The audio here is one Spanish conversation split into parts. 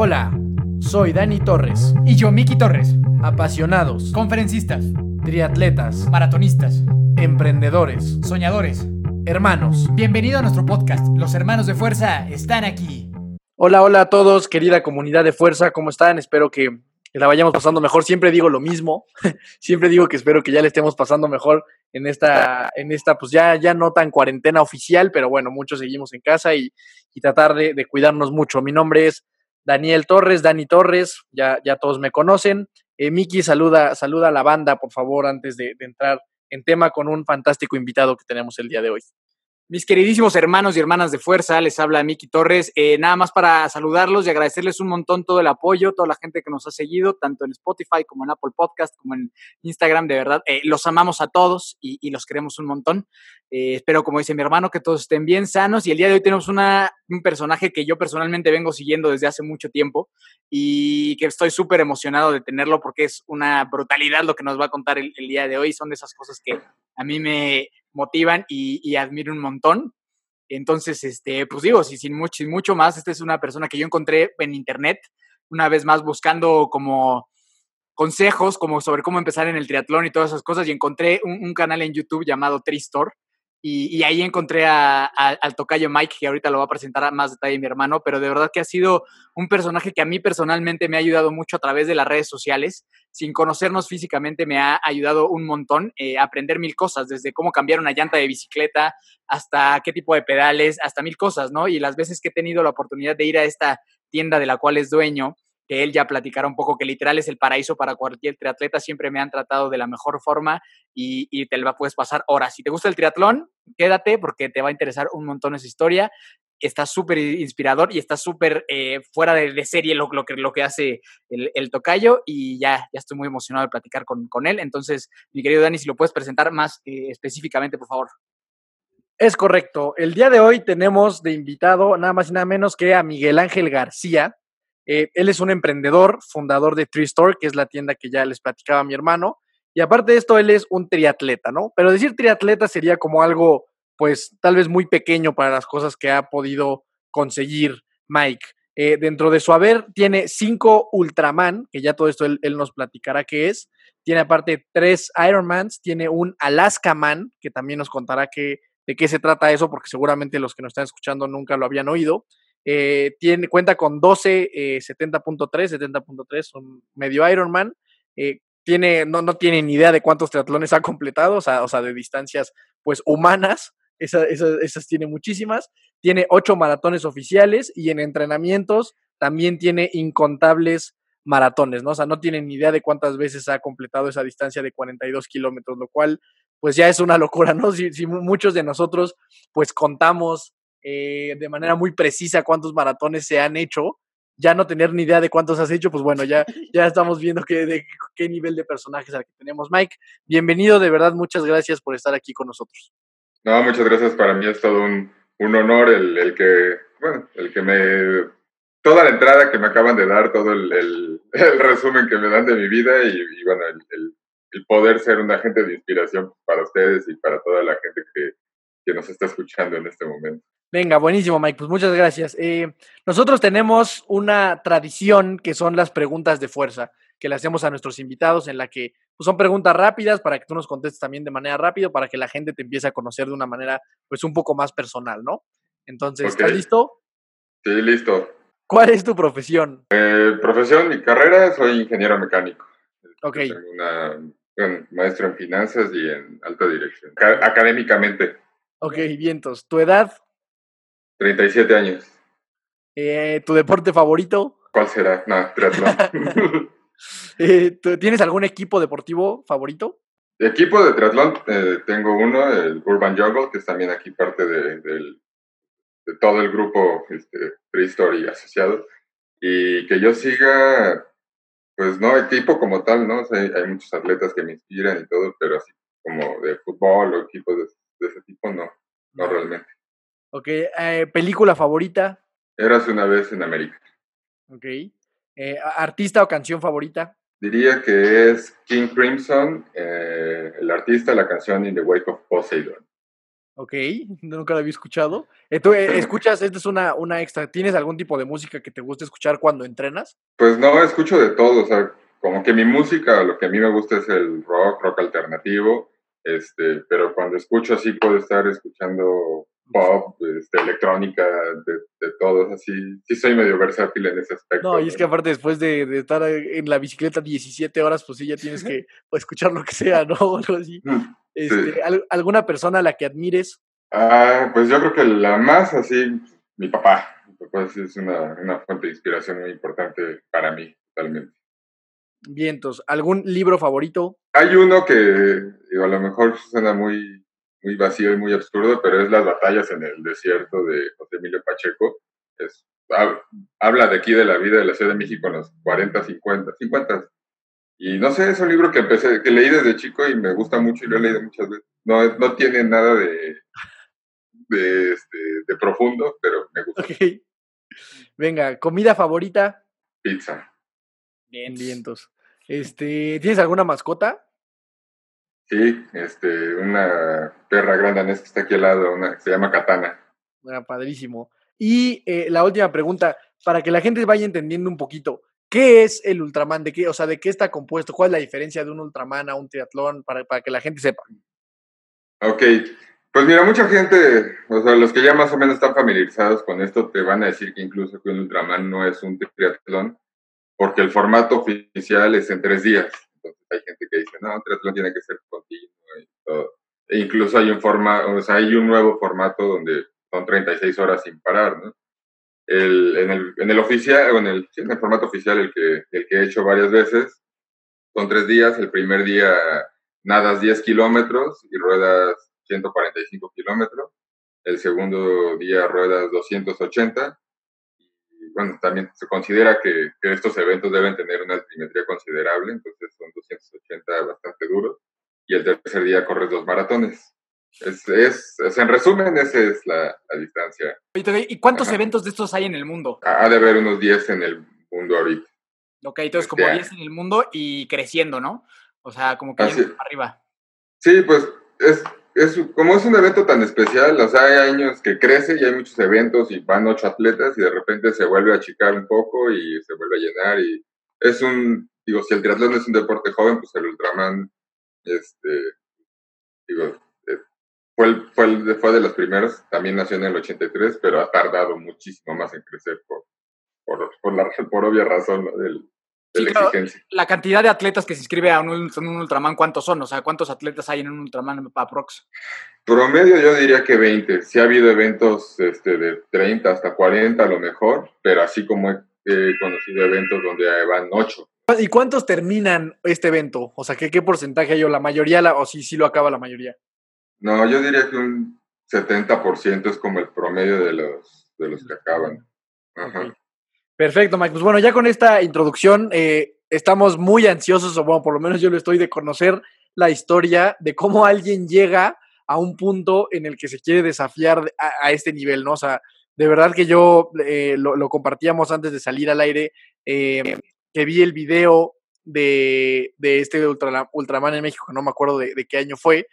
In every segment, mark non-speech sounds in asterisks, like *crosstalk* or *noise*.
Hola, soy Dani Torres. Y yo, Miki Torres. Apasionados, Conferencistas, triatletas, maratonistas, emprendedores, soñadores. hermanos. Bienvenido a nuestro podcast. Los hermanos de fuerza están aquí. Hola, hola a todos, querida comunidad de fuerza, ¿cómo están? Espero que la vayamos pasando mejor. Siempre digo lo mismo. *laughs* Siempre digo que espero que ya le estemos pasando mejor en esta, en esta, pues ya, ya no tan cuarentena oficial, pero bueno, muchos seguimos en casa y, y tratar de, de cuidarnos mucho. Mi nombre es Daniel Torres, Dani Torres, ya, ya todos me conocen. Eh, Miki, saluda, saluda a la banda, por favor, antes de, de entrar en tema con un fantástico invitado que tenemos el día de hoy. Mis queridísimos hermanos y hermanas de fuerza, les habla Miki Torres. Eh, nada más para saludarlos y agradecerles un montón todo el apoyo, toda la gente que nos ha seguido, tanto en Spotify como en Apple Podcast, como en Instagram. De verdad, eh, los amamos a todos y, los queremos un montón. Eh, espero, como dice mi hermano, que todos estén bien sanos. Y el día de hoy tenemos un personaje que yo personalmente vengo siguiendo desde hace mucho tiempo y que estoy súper emocionado de tenerlo porque es una brutalidad lo que nos va a contar el, el día de hoy. Son de esas cosas que a mí me motivan y, y, admiro un montón. Entonces, este, pues digo, si, sin, mucho, sin mucho más, esta es una persona que yo encontré en internet, una vez más buscando como consejos como sobre cómo empezar en el triatlón y todas esas cosas y encontré un, un canal en YouTube llamado Tristor y, ahí encontré a, a, al tocayo Mike, que ahorita lo va a presentar a más detalle mi hermano, pero de verdad que ha sido un personaje que a mí personalmente me ha ayudado mucho a través de las redes sociales. Sin conocernos físicamente me ha ayudado un montón eh, a aprender mil cosas, desde cómo cambiar una llanta de bicicleta hasta qué tipo de pedales, hasta mil cosas, ¿no? Y las veces que he tenido la oportunidad de ir a esta tienda de la cual es dueño, que él ya platicará un poco, que literal es el paraíso para cualquier triatleta, siempre me han tratado de la mejor forma y, y te la puedes pasar horas. Si te gusta el triatlón, quédate porque te va a interesar un montón esa historia. Está súper inspirador y está súper eh, fuera de, serie lo, que, lo que hace el, el, tocayo y ya, ya estoy muy emocionado de platicar con, con él. Entonces, mi querido Dani, si lo puedes presentar más eh, específicamente, por favor. Es correcto. El día de hoy tenemos de invitado nada más y nada menos que a Miguel Ángel García. Eh, él es un emprendedor, fundador de Tree Store, que es la tienda que ya les platicaba mi hermano. Y aparte de esto, él es un triatleta, ¿no? Pero decir triatleta sería como algo, pues, tal vez muy pequeño para las cosas que ha podido conseguir Mike. Eh, dentro de su haber tiene cinco Ultraman, que ya todo esto él, nos platicará qué es. Tiene aparte tres Ironmans, tiene un Alaska Man, que también nos contará qué, de qué se trata eso, porque seguramente los que nos están escuchando nunca lo habían oído. Eh, tiene, cuenta con 12 eh, 70.3, 70.3 son medio Ironman. Eh, tiene, no, no tiene ni idea de cuántos triatlones ha completado, o sea, de distancias pues humanas, esa, esa, esas tiene muchísimas. Tiene ocho maratones oficiales y en entrenamientos también tiene incontables maratones, ¿no? O sea, no tiene ni idea de cuántas veces ha completado esa distancia de 42 kilómetros, lo cual pues ya es una locura, ¿no? Si, si muchos de nosotros pues contamos eh, de manera muy precisa cuántos maratones se han hecho, ya no tener ni idea de cuántos has hecho, pues bueno, ya, *laughs* ya estamos viendo qué, de, qué nivel de personajes al que tenemos. Mike, bienvenido, de verdad, muchas gracias por estar aquí con nosotros. No, muchas gracias, para mí es todo un, un honor el, el, que, bueno, el que me, toda la entrada que me acaban de dar, todo el, el, *laughs* el resumen que me dan de mi vida y, y bueno, el, el, poder ser un agente de inspiración para ustedes y para toda la gente que, que nos está escuchando en este momento. Venga, buenísimo, Mike. Pues muchas gracias. Eh, nosotros tenemos una tradición que son las preguntas de fuerza que le hacemos a nuestros invitados, en la que pues, son preguntas rápidas para que tú nos contestes también de manera rápida, para que la gente te empiece a conocer de una manera pues un poco más personal, ¿no? Entonces, okay. ¿estás listo? Sí, listo. ¿Cuál es tu profesión? Eh, profesión, mi carrera, soy ingeniero mecánico. Ok. Una, bueno, maestro en finanzas y en alta dirección, académicamente. Ok, vientos. ¿Tu edad? 37 años. Eh, ¿Tu deporte favorito? ¿Cuál será? No, triatlón. *laughs* eh, ¿Tienes algún equipo deportivo favorito? Equipo de triatlón, eh, tengo uno, el Urban Jungle, que es también aquí parte de, de, de todo el grupo este, Prehistory asociado. Y que yo siga, pues no equipo como tal, ¿no? O sea, hay, hay, muchos atletas que me inspiran y todo, pero así como de fútbol o equipos de, de ese tipo, no, no realmente. Ok, eh, ¿película favorita? Eras una vez en América. Ok. Eh, ¿Artista o canción favorita? Diría que es King Crimson, eh, el artista, la canción In the Wake of Poseidon. Ok, *laughs* nunca la había escuchado. Eh, ¿Tú *laughs* escuchas, esta es una, una extra, ¿tienes algún tipo de música que te guste escuchar cuando entrenas? Pues no, escucho de todo, o sea, como que mi música, lo que a mí me gusta es el rock, rock alternativo, este, pero cuando escucho así puedo estar escuchando pop, este, electrónica, de, de todos, así, sí soy medio versátil en ese aspecto. No, y es que aparte después de, de estar en la bicicleta 17 horas, pues sí, ya tienes que *laughs* pues, escuchar lo que sea, ¿no? *laughs* O algo así. Mm, Este, Sí. ¿al- ¿Alguna persona a la que admires? Ah, pues yo creo que la más así, mi papá. Mi papá sí es una, una fuente de inspiración muy importante para mí, totalmente. Vientos. ¿Algún libro favorito? Hay uno que digo, a lo mejor suena muy, muy vacío y muy absurdo, pero es Las batallas en el desierto de José Emilio Pacheco. Es, hab- habla de aquí de la vida de la Ciudad de México en los 40, 50, 50. Y no sé, es un libro que empecé, que leí desde chico y me gusta mucho y lo he leído muchas veces. No, no tiene nada de, de, este, de profundo, pero me gusta. Ok. Venga, ¿comida favorita? Pizza. Bien. Vientos. Este, ¿Tienes alguna mascota? Sí, este, una perra grande que está aquí al lado, una que se llama Katana. Ah, padrísimo. Y eh, la última pregunta, para que la gente vaya entendiendo un poquito, ¿qué es el Ultraman? ¿De qué, o sea, de qué está compuesto? ¿Cuál es la diferencia de un Ultraman a un triatlón? Para, para que la gente sepa. Ok, pues mira, mucha gente, o sea, los que ya más o menos están familiarizados con esto, te van a decir que incluso que un Ultraman no es un triatlón, porque el formato oficial es en tres días. Hay gente que dice, no, triatlón tiene que ser continuo y todo. E incluso hay un forma, o sea, hay un nuevo formato donde son 36 horas sin parar, ¿no? El, en, el, en el oficial, en el, en el formato oficial, el que, el que he hecho varias veces, son tres días. El primer día nadas 10 kilómetros y ruedas 145 kilómetros. El segundo día ruedas 280. Y bueno, también se considera que, que estos eventos deben tener una altimetría considerable, entonces son 280 bastante duros. Y el tercer día corres dos maratones. Es, es, es- en resumen, esa es la, la distancia. ¿Y cuántos Ajá. eventos de estos hay en el mundo? Ha de haber unos 10 en el mundo ahorita. Ok, entonces Este como año. 10 en el mundo y creciendo, ¿no? O sea, como que Así para arriba. Sí, pues es, es como es un evento tan especial, o sea, hay años que crece y hay muchos eventos y van ocho atletas y de repente se vuelve a achicar un poco y se vuelve a llenar y es un, digo, si el triatlón es un deporte joven, pues el Ultraman, este, digo, eh, fue, el- fue, el- fue de los primeros, también nació en el 83, pero ha tardado muchísimo más en crecer por, por, por, la, por obvia razón del, de Sí, la claro. exigencia. La cantidad de atletas que se inscribe a un, un Ultraman, ¿cuántos son? O sea, ¿cuántos atletas hay en un Ultraman aprox? Promedio yo diría que 20. Sí ha habido eventos este, de 30 hasta 40 a lo mejor, pero así como he, conocido eventos donde van 8. ¿Y cuántos terminan este evento? O sea, ¿qué, qué porcentaje hay? ¿O la mayoría, la, o si sí lo acaba la mayoría? No, yo diría que un 70% es como el promedio de los, de los que acaban. Ajá. Perfecto, Mike. Pues bueno, ya con esta introducción eh, estamos muy ansiosos, o bueno, por lo menos yo lo estoy, de conocer la historia de cómo alguien llega a un punto en el que se quiere desafiar a, este nivel, ¿no? O sea, de verdad que yo eh, lo, lo compartíamos antes de salir al aire, eh, que vi el video de, de este Ultra- Ultraman en México, no me acuerdo de, de qué año fue,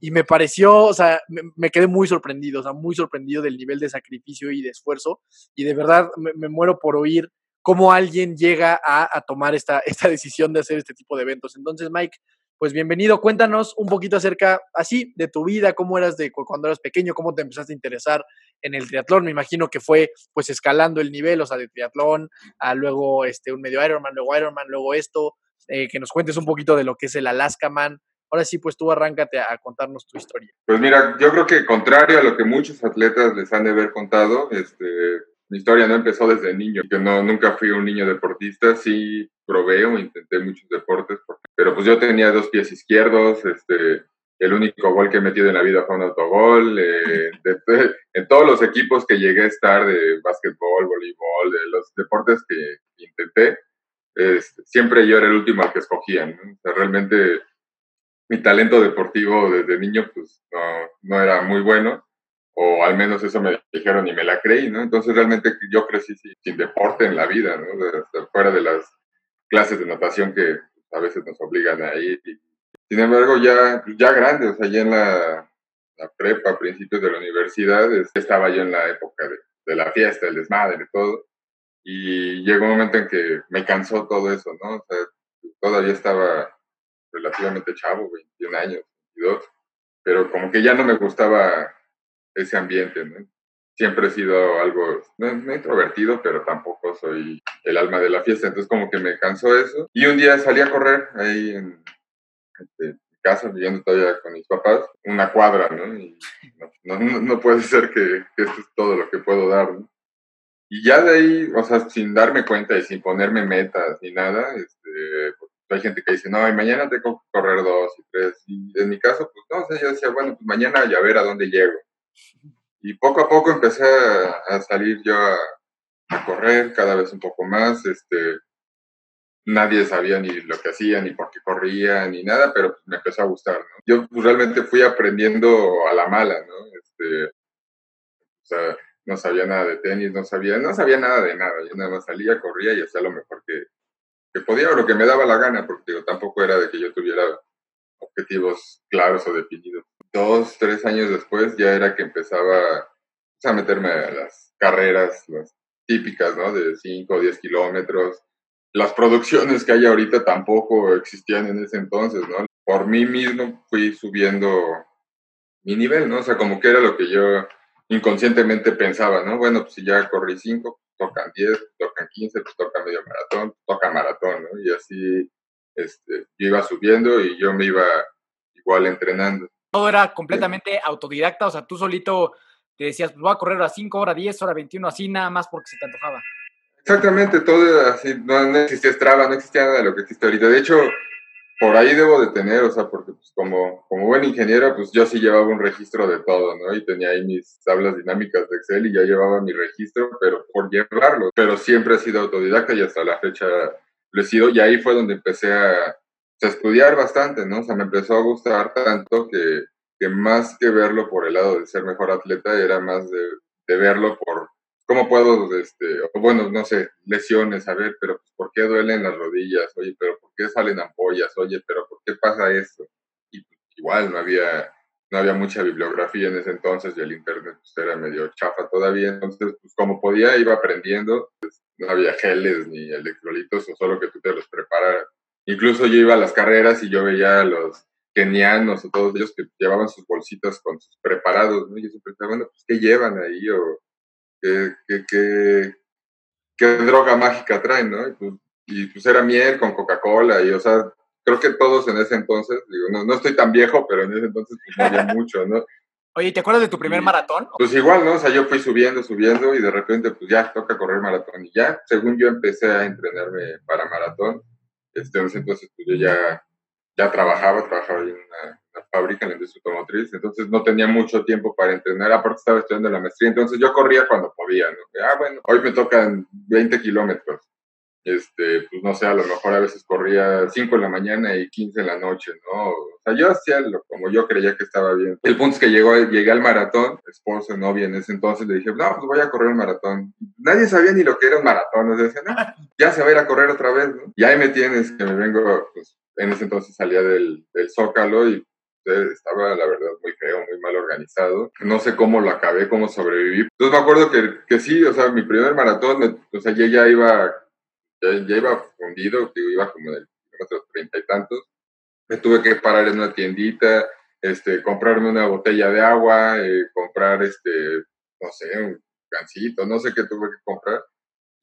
y me pareció, o sea, me, me quedé muy sorprendido, o sea, muy sorprendido del nivel de sacrificio y de esfuerzo, y de verdad me, me muero por oír cómo alguien llega a, a tomar esta, *laughs* esta decisión de hacer este tipo de eventos. Entonces, Mike, pues bienvenido, cuéntanos un poquito acerca, así, de tu vida, cómo eras de cu- cuando eras pequeño, cómo te empezaste a interesar en el triatlón. Me imagino que fue, pues, escalando el nivel, o sea, de triatlón, a luego este, un medio Ironman, luego Ironman, luego esto, eh, que nos cuentes un poquito de lo que es el Alaska Man. Ahora sí, pues tú arráncate a, contarnos tu historia. Pues mira, yo creo que contrario a lo que muchos atletas les han de haber contado, este, mi historia no empezó desde niño, que no, nunca fui un niño deportista, sí probé o intenté muchos deportes, pero pues yo tenía dos pies izquierdos, este, el único gol que he metido en la vida fue un autogol, eh, de- de- en todos los equipos que llegué a estar de básquetbol, voleibol, de los deportes que intenté, siempre yo era el último al que escogían, realmente mi talento deportivo desde niño pues no, no era muy bueno, o al menos eso me dijeron y me la creí, ¿no? Entonces realmente yo crecí sin, deporte en la vida, fuera de las clases de natación que a veces nos obligan a ir. Y, sin embargo, ya, ya grande, o sea, ya en la la prepa, a principios de la universidad, estaba yo en la época de, de la fiesta, el desmadre, todo. Y llegó un momento en que me cansó todo eso, ¿no? O sea, todavía estaba relativamente chavo, 21 años, 22, pero como que ya no me gustaba ese ambiente, ¿no? Siempre he sido algo, no, introvertido, pero tampoco soy el alma de la fiesta, entonces como que me cansó eso. Y un día salí a correr ahí en este, casa, viviendo todavía con mis papás, una cuadra, ¿no? Y no, no, puede ser que, que, esto es todo lo que puedo dar, ¿no? Y ya de ahí, o sea, sin darme cuenta y sin ponerme metas ni nada, este, hay gente que dice, no, y mañana tengo que correr dos y tres. Y en mi caso, pues no, o sea, yo decía, bueno, pues mañana ya ver a dónde llego. Y poco a poco empecé a, salir yo a, correr cada vez un poco más. Este, nadie sabía ni lo que hacía, ni por qué corría, ni nada, pero pues, me empezó a gustar, ¿no? Yo pues, realmente fui aprendiendo a la mala, ¿no? Este, o sea, no sabía nada de tenis, no sabía, no sabía nada de nada. Yo nada más salía, corría y hacía lo mejor que, que podía o lo que me daba la gana, porque digo, tampoco era de que yo tuviera objetivos claros o definidos. Dos, tres años después ya era que empezaba a meterme a las carreras, las típicas, ¿no? De 5 o 10 kilómetros. Las producciones que hay ahorita tampoco existían en ese entonces, ¿no? Por mí mismo fui subiendo mi nivel, ¿no? O sea, como que era lo que yo inconscientemente pensaba, ¿no? Bueno, pues si ya corrí 5, tocan 10, tocan 15, pues toca medio maratón, toca maratón, ¿no? Y así este, yo iba subiendo y yo me iba igual entrenando. Todo era completamente autodidacta, o sea, tú solito te decías, pues voy a correr a 5, horas 10, hora 21, así nada más porque se te antojaba. Exactamente, todo así, no, no existía Strava, no existía nada de lo que existe ahorita. De hecho, por ahí debo de tener, o sea, porque pues, como, como buen ingeniero, pues yo sí llevaba un registro de todo, ¿no? Y tenía ahí mis tablas dinámicas de Excel y ya llevaba mi registro, pero por llevarlo. Pero siempre he sido autodidacta y hasta la fecha lo he sido. Y ahí fue donde empecé a, a estudiar bastante, ¿no? O sea, me empezó a gustar tanto que, que más que verlo por el lado de ser mejor atleta, era más de, de verlo por ¿Cómo puedo, este, bueno, no sé, lesiones, a ver, pero pues, ¿por qué duelen las rodillas? Oye, pero ¿por qué salen ampollas? Oye, pero ¿por qué pasa esto? Y pues, igual no había, no había mucha bibliografía en ese entonces y el internet pues, era medio chafa todavía, entonces pues como podía iba aprendiendo, pues, no había geles ni electrolitos o solo que tú te los prepararas. Incluso yo iba a las carreras y yo veía a los kenianos o todos ellos que llevaban sus bolsitas con sus preparados, ¿no? Y yo siempre pensaba, bueno, pues ¿qué llevan ahí? O qué, droga mágica traen, ¿no? Y pues, y pues, era miel con Coca-Cola y, o sea, creo que todos en ese entonces, digo, no, no estoy tan viejo, pero en ese entonces pues no había mucho, ¿no? *laughs* Oye, ¿te acuerdas de tu primer maratón? Pues igual, ¿no? O sea, yo fui subiendo, subiendo y de repente, pues ya toca correr maratón. Y ya, según yo empecé a entrenarme para maratón, este, en ese entonces, pues yo ya, ya trabajaba, trabajaba en una, fábrica en la industria automotriz, entonces no tenía mucho tiempo para entrenar, aparte estaba estudiando la maestría, entonces yo corría cuando podía, ¿no? Ah, bueno, hoy me tocan 20 kilómetros, este, pues no sé, a lo mejor a veces corría 5 en la mañana y 15 en la noche, ¿no? O sea, yo hacía lo como yo creía que estaba bien. El punto es que llegó, llegué al maratón, esposo, novia en ese entonces, le dije, no, pues voy a correr un maratón. Nadie sabía ni lo que era un maratón, o sea, decía, no, ya se va a ir a correr otra vez, ¿no? Y ahí me tienes, que me vengo, pues en ese entonces salía del, del Zócalo y estaba, la verdad, muy feo, muy mal organizado. No sé cómo lo acabé, cómo sobreviví. Entonces me acuerdo que, que sí, o sea, mi primer maratón, o sea, yo ya iba, ya, iba fundido, digo, iba como en el kilómetro treinta y tantos. Me tuve que parar en una tiendita, este, comprarme una botella de agua, eh, comprar, este, no sé, un gancito, no sé qué tuve que comprar.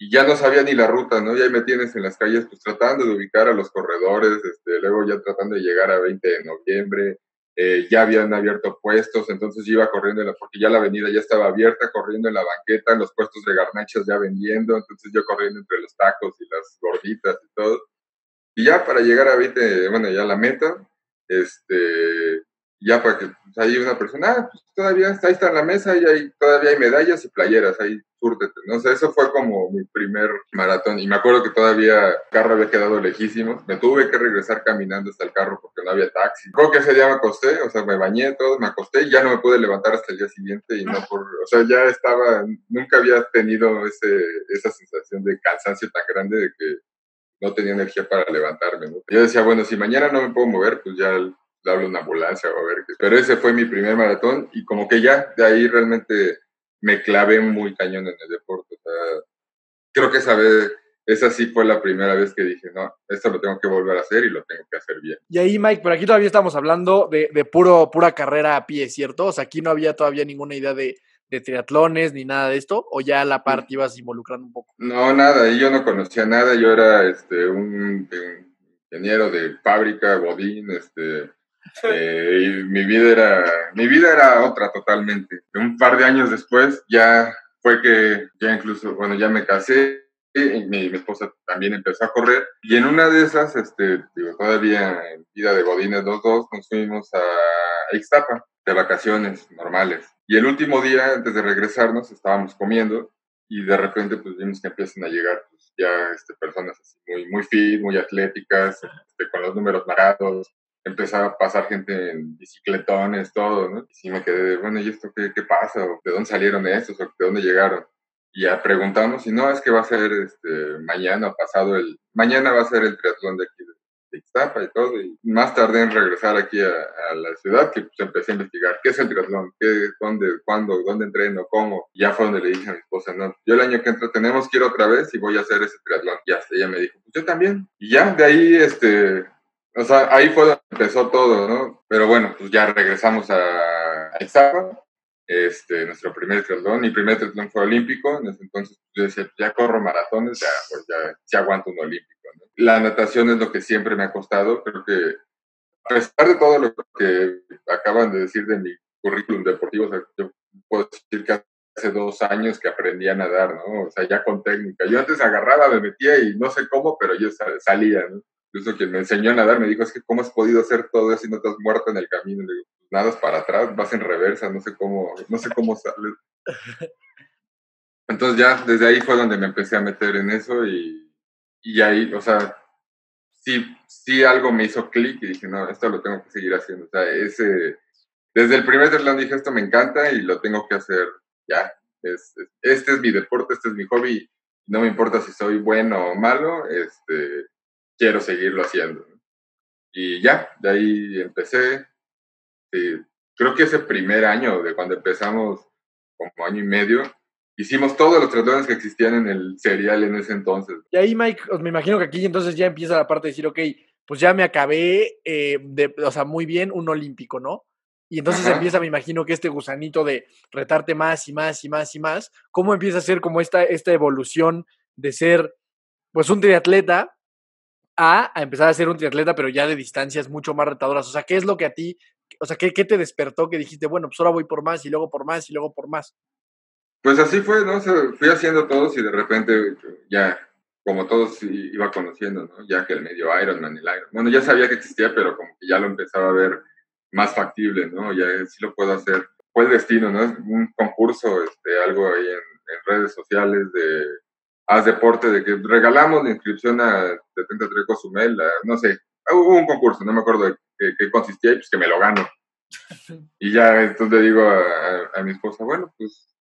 Y ya no sabía ni la ruta, ¿no? Y ahí me tienes en las calles, pues tratando de ubicar a los corredores, este, luego ya tratando de llegar a 20 de noviembre, eh, ya habían abierto puestos, entonces yo iba corriendo, porque ya la avenida ya estaba abierta, corriendo en la banqueta, en los puestos de garnachas ya vendiendo, entonces yo corriendo entre los tacos y las gorditas y todo. Y ya para llegar a 20, bueno, ya la meta, este, ya para que pues, ahí una persona, ah, pues todavía está, ahí está en la mesa y ahí todavía hay medallas y playeras, ahí súrtete, ¿no? sé, eso fue como mi primer maratón y me acuerdo que todavía el carro había quedado lejísimo, me tuve que regresar caminando hasta el carro porque no había taxi. Creo que ese día me acosté, o sea, me bañé todo, me acosté y ya no me pude levantar hasta el día siguiente y no por, o sea, ya estaba, nunca había tenido ese, esa sensación de cansancio tan grande de que no tenía energía para levantarme, ¿no? Yo decía, bueno, si mañana no me puedo mover, pues ya le hablo una ambulancia o a ver qué. Pero ese fue mi primer maratón y como que ya de ahí realmente me clavé muy cañón en el deporte. O sea, creo que esa vez, esa sí fue la primera vez que dije, no, esto lo tengo que volver a hacer y lo tengo que hacer bien. Y ahí, Mike, por aquí todavía estamos hablando de, de puro, pura carrera a pie, ¿cierto? O sea, aquí no había todavía ninguna idea de, de triatlones ni nada de esto, o ya a la parte ibas involucrando un poco. No, nada, y yo no conocía nada, yo era este, un, un ingeniero de fábrica, bodín, este, eh, y mi vida era, mi vida era otra totalmente. Un par de años después ya fue que ya incluso, bueno, ya me casé y mi, mi esposa también empezó a correr y en una de esas, este, digo, todavía en vida de Godines los dos, nos fuimos a Ixtapa de vacaciones normales. Y el último día, antes de regresarnos, estábamos comiendo y de repente pues vimos que empiezan a llegar pues, ya este, personas así muy, muy fit, muy atléticas, este, con los números marcados, empezaba a pasar gente en bicicletones, todo, ¿no? Y me quedé de, bueno, ¿y esto qué, qué pasa? ¿O ¿De dónde salieron estos? ¿O de dónde llegaron? Y ya preguntamos, y no, es que va a ser este, mañana, pasado el, mañana va a ser el triatlón de aquí de, Ixtapa y todo, y más tardé en regresar aquí a, a la ciudad que pues, empecé a investigar, ¿qué es el triatlón? ¿Qué, ¿Dónde, cuándo, dónde entreno, cómo? Y ya fue donde le dije a mi esposa, no, yo el año que entra tenemos que ir otra vez y voy a hacer ese triatlón. Y hasta ella me dijo, pues yo también. Y ya, de ahí, este, o sea, ahí fue donde empezó todo, ¿no? Pero bueno, pues ya regresamos a, este, nuestro primer triatlón. Mi primer triatlón fue olímpico, entonces yo decía, ya corro maratones, ya, pues ya, ya aguanto un olímpico. La natación es lo que siempre me ha costado, creo que a pesar de todo lo que acaban de decir de mi currículum deportivo, yo puedo decir que hace dos años que aprendí a nadar, ¿no? O sea, ya con técnica. Yo antes agarraba, me metía y no sé cómo, pero yo salía, ¿no? Incluso quien me enseñó a nadar me dijo, es que ¿cómo has podido hacer todo eso y no te has muerto en el camino? Le digo, pues nadas para atrás, vas en reversa, no sé cómo, no sé cómo sales. Entonces ya desde ahí fue donde me empecé a meter en eso y, y ahí, o sea, sí, sí algo me hizo clic y dije, no, esto lo tengo que seguir haciendo. O sea, ese, desde el primer triatlón dije, esto me encanta y lo tengo que hacer ya. Es, es, este es mi deporte, este es mi hobby. No me importa si soy bueno o malo, este, quiero seguirlo haciendo. Y ya, de ahí empecé. Creo que ese primer año de cuando empezamos, como año y medio, hicimos todos los triatlones que existían en el serial en ese entonces. Y ahí, Mike, me imagino que aquí entonces ya empieza la parte de decir, ok, pues ya me acabé, eh, de, o sea, muy bien, un olímpico, ¿no? Y entonces Ajá. empieza, me imagino que este gusanito de retarte más y más y más y más, ¿cómo empieza a ser como esta, esta evolución de ser, pues, un triatleta a, a empezar a ser un triatleta, pero ya de distancias mucho más retadoras? O sea, ¿qué es lo que a ti, o sea, qué, qué te despertó que dijiste, bueno, pues ahora voy por más y luego por más y luego por más? Pues así fue, ¿no? Fui haciendo todos y de repente ya, como todos iba conociendo, ¿no? Ya que el medio Ironman, el Iron. Bueno, ya sabía que existía, pero como que ya lo empezaba a ver más factible, ¿no? Ya sí lo puedo hacer. Fue el destino, ¿no? Un concurso, este, algo ahí en redes sociales de Haz Deporte, de que regalamos la inscripción a 73 Cozumel, no sé, hubo un concurso, no me acuerdo de qué, qué consistía, y pues que me lo gano. *laughs* Y ya entonces le digo a, a, a mi esposa, bueno, pues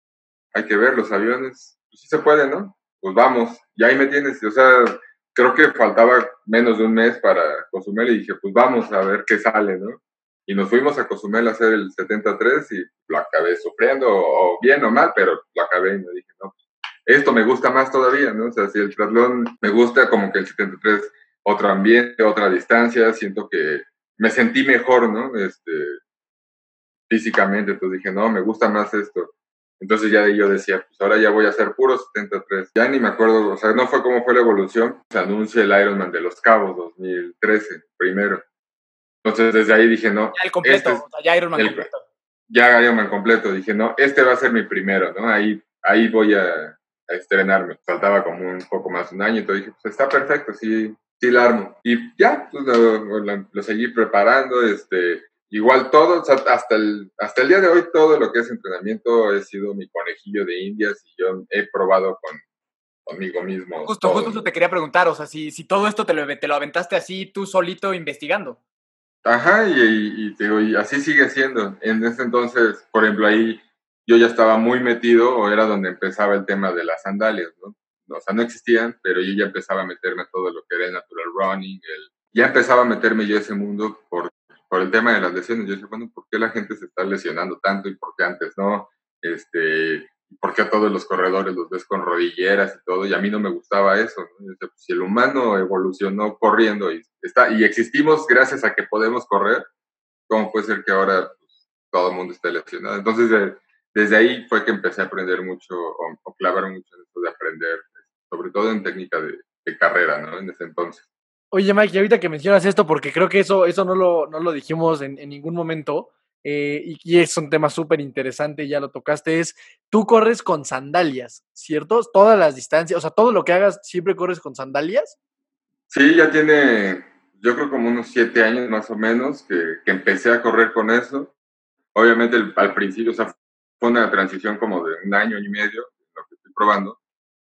hay que ver los aviones, pues sí se puede, ¿no? Pues vamos, y ahí me tienes, o sea, creo que faltaba menos de un mes para Cozumel y dije, pues vamos a ver qué sale, ¿no? Y nos fuimos a Cozumel a hacer el 73 y lo acabé sufriendo, o bien o mal, pero lo acabé y me dije, no, esto me gusta más todavía, ¿no? O sea, si el triatlón me gusta como que el 73, otro ambiente, otra distancia, siento que me sentí mejor, ¿no? Este, físicamente, entonces dije, no, me gusta más esto. Entonces ya yo decía, pues ahora ya voy a hacer puro 73. Ya ni me acuerdo, o sea, no fue cómo fue la evolución. Se anuncia el Ironman de Los Cabos 2013, primero. Entonces desde ahí dije, no. Ya el completo, este es, ya Ironman el, completo. Ya Ironman completo. Dije, no, este va a ser mi primero, ¿no? Ahí, ahí voy a, a estrenarme. Faltaba como un poco más de un año, entonces dije, pues está perfecto, sí, sí la armo. Y ya, pues lo, lo, lo seguí preparando, este, igual todo, hasta el, hasta el día de hoy, todo lo que es entrenamiento he sido mi conejillo de indias y yo he probado con, conmigo mismo. Justo, todo. justo eso te quería preguntar, o sea, si, si todo esto te lo, te lo aventaste así tú solito investigando. Ajá, y, y, y, y así sigue siendo. En ese entonces, por ejemplo, ahí yo ya estaba muy metido o era donde empezaba el tema de las sandalias, ¿no? O sea, no existían, pero yo ya empezaba a meterme todo lo que era el natural running, el, ya empezaba a meterme yo ese mundo por por el tema de las lesiones. Yo decía, bueno, ¿por qué la gente se está lesionando tanto y por qué antes no? Este, ¿Por qué a todos los corredores los ves con rodilleras y todo? Y a mí no me gustaba eso. ¿no? Decía, pues, si el humano evolucionó corriendo y, está, y existimos gracias a que podemos correr, ¿cómo puede ser que ahora pues, todo el mundo esté lesionado? Entonces, desde ahí fue que empecé a aprender mucho o, o clavar mucho en esto de aprender, sobre todo en técnica de, de carrera, ¿no? En ese entonces. Oye, Mike, y ahorita que mencionas esto, porque creo que eso, eso no, lo, no lo dijimos en, en ningún momento, eh, y, y, es un tema súper interesante, ya lo tocaste, es, tú corres con sandalias, ¿cierto? Todas las distancias, o sea, todo lo que hagas, ¿siempre corres con sandalias? Sí, ya tiene, yo creo como unos siete años más o menos que, que empecé a correr con eso. Obviamente el, al principio, o sea, fue una transición como de un año y medio, lo que estoy probando,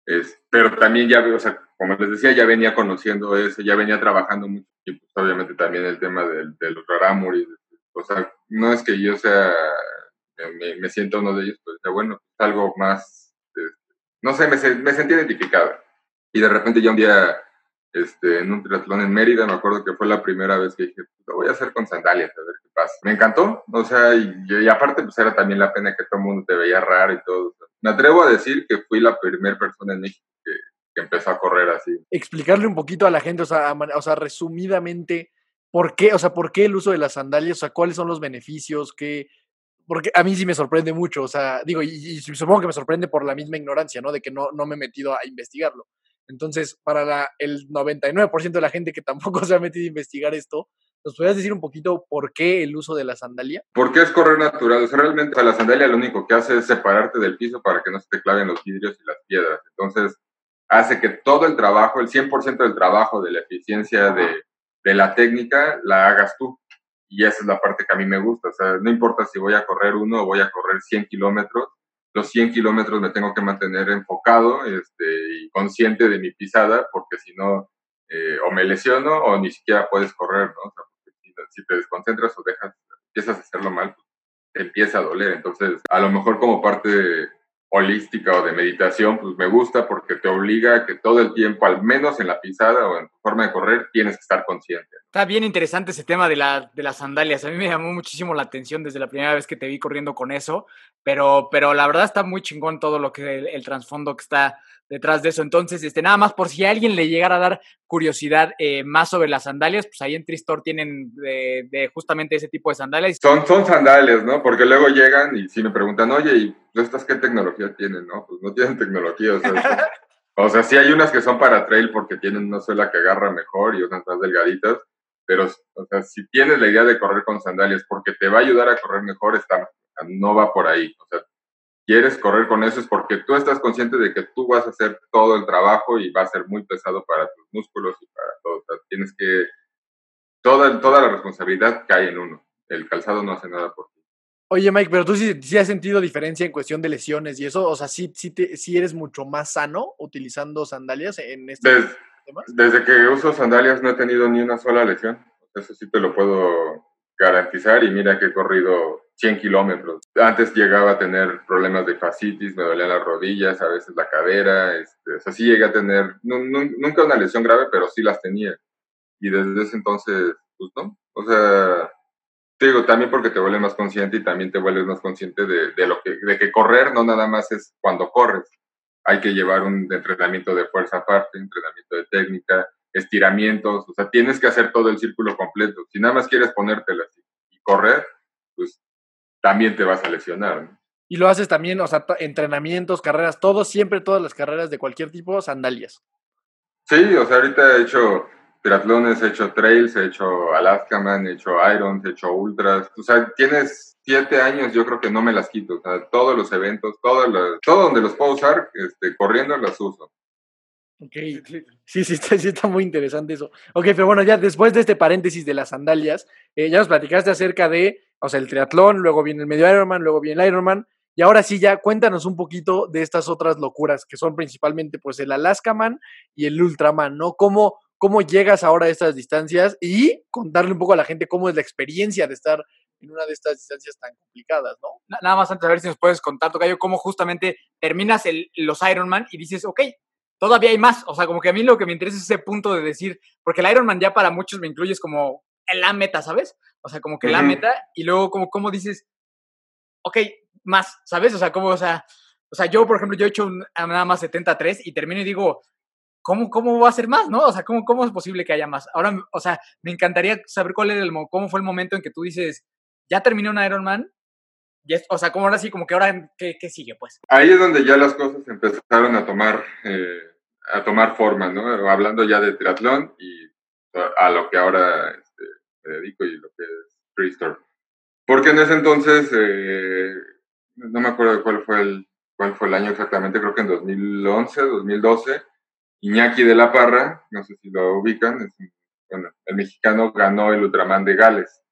es, pero también ya, o sea, como les decía, ya venía conociendo eso, ya venía trabajando mucho, y pues obviamente también el tema del, de los rarámuris, o sea, no es que yo sea, me, me sienta uno de ellos, pues bueno, algo más, este, no sé, me, me sentí identificado. Y de repente ya un día, este, en un triatlón en Mérida, me acuerdo que fue la primera vez que dije, lo voy a hacer con sandalias, a ver pasa. Me encantó, o sea, y, y aparte pues era también la pena que todo el mundo te veía raro y todo. Me atrevo a decir que fui la primera persona en México que, que empezó a correr así. Explicarle un poquito a la gente, o sea, resumidamente, ¿por qué? O sea, ¿por qué el uso de las sandalias? O sea, ¿cuáles son los beneficios? ¿Qué? Porque a mí sí me sorprende mucho, o sea, digo, y, supongo que me sorprende por la misma ignorancia, ¿no? De que no, no me he metido a investigarlo. Entonces, para la, el 99% de la gente que tampoco *laughs* se ha metido a investigar esto, ¿nos podrías decir un poquito por qué el uso de la sandalia? Porque es correr natural. O sea, realmente o sea, la sandalia lo único que hace es separarte del piso para que no se te claven los vidrios y las piedras. Entonces, hace que todo el trabajo, el 100% del trabajo de la eficiencia de, de la técnica, la hagas tú. Y esa es la parte que a mí me gusta. O sea, no importa si voy a correr uno o voy a correr 100 kilómetros, los 100 kilómetros me tengo que mantener enfocado este, y consciente de mi pisada, porque si no, eh, o me lesiono o ni siquiera puedes correr, ¿no? O sea, si, te desconcentras o dejas, empiezas a hacerlo mal, te empieza a doler. Entonces, a lo mejor como parte holística o de meditación, pues me gusta porque te obliga a que todo el tiempo, al menos en la pisada o en tu forma de correr, tienes que estar consciente. Está bien interesante ese tema de, la, de las sandalias. A mí me llamó muchísimo la atención desde la primera vez que te vi corriendo con eso, pero, pero la verdad está muy chingón todo lo que el, el trasfondo que está detrás de eso. Entonces, este, nada más por si a alguien le llegara a dar curiosidad eh, más sobre las sandalias, pues ahí en Tristor tienen de, de, justamente ese tipo de sandalias. Son, son sandalias, ¿no? Porque luego llegan y si me preguntan, oye, ¿y estas qué tecnología tienen? No, pues no tienen tecnología. O sea, *laughs* o sea, sí hay unas que son para trail porque tienen una suela que agarra mejor y otras más delgaditas, pero, o sea, si tienes la idea de correr con sandalias porque te va a ayudar a correr mejor, está, no va por ahí. O sea, quieres correr con eso es porque tú estás consciente de que tú vas a hacer todo el trabajo y va a ser muy pesado para tus músculos y para todo. Tienes que, toda, toda la responsabilidad cae en uno. El calzado no hace nada por ti. Oye, Mike, pero tú sí, sí, has sentido diferencia en cuestión de lesiones y eso, o sea, sí, sí, te, sí eres mucho más sano utilizando sandalias en este Des, temas? Desde que uso sandalias no he tenido ni una sola lesión. Eso sí te lo puedo garantizar y mira que he corrido 100 kilómetros. Antes llegaba a tener problemas de fascitis, me dolían las rodillas, a veces la cadera, este, o sea, sí llegué a tener, no, no, nunca una lesión grave, pero sí las tenía. Y desde ese entonces, pues no, o sea, te digo, también porque te vuelves más consciente y también te vuelves más consciente de, de, lo que, de que correr no nada más es cuando corres. Hay que llevar un entrenamiento de fuerza aparte, entrenamiento de técnica, estiramientos, o sea, tienes que hacer todo el círculo completo. Si nada más quieres ponértela y correr, pues también te vas a lesionar. ¿no? Y lo haces también, o sea, entrenamientos, carreras, todo, siempre todas las carreras de cualquier tipo, sandalias. Sí, o sea, ahorita he hecho triatlones, he hecho trails, he hecho Alaskaman, he hecho Irons, he hecho ultras. O sea, tienes siete años, yo creo que no me las quito. O sea, todos los eventos, todo, los, todo donde los puedo usar, este, corriendo las uso. Ok, sí, sí *laughs* está, sí está muy interesante eso. Ok, pero bueno, ya después de este paréntesis de las sandalias, eh, ya nos platicaste acerca de, o sea, el triatlón, luego viene el medio Ironman, luego viene el Ironman, y ahora sí ya cuéntanos un poquito de estas otras locuras, que son principalmente pues el Alaskaman y el Ultraman, ¿no? ¿Cómo, cómo llegas ahora a estas distancias y contarle un poco a la gente cómo es la experiencia de estar en una de estas distancias tan complicadas, ¿no? Nada más antes de ver si nos puedes contar, Tocayo, cómo justamente terminas el, los Ironman y dices, ok, todavía hay más. O sea, como que a mí lo que me interesa es ese punto de decir, porque el Ironman ya para muchos me incluyes como la meta, ¿sabes? O sea, como que la Ujú. meta y luego como, como dices, ok, más, ¿sabes? O sea, como, o sea, o sea, yo, por ejemplo, yo he hecho un- a nada más 73 y termino y digo, ¿cómo, cómo va a ser más, no? O sea, ¿cómo, ¿cómo es posible que haya más? Ahora, o sea, me encantaría saber cuál era el, mo- cómo fue el momento en que tú dices, ya terminé un Ironman, y es, o sea, como ahora sí, como que ahora, ¿qué, qué sigue, pues? Ahí es donde ya las cosas empezaron a tomar, eh, a tomar forma, ¿no? Hablando ya de triatlón y a, lo que ahora este, me dedico y lo que es Freestore. Porque en ese entonces, eh, no me acuerdo cuál fue el, cuál fue el año exactamente, creo que en 2011, 2012, Iñaki de la Parra, no sé si lo ubican, es un- bueno, el mexicano ganó el Ultraman de Gales.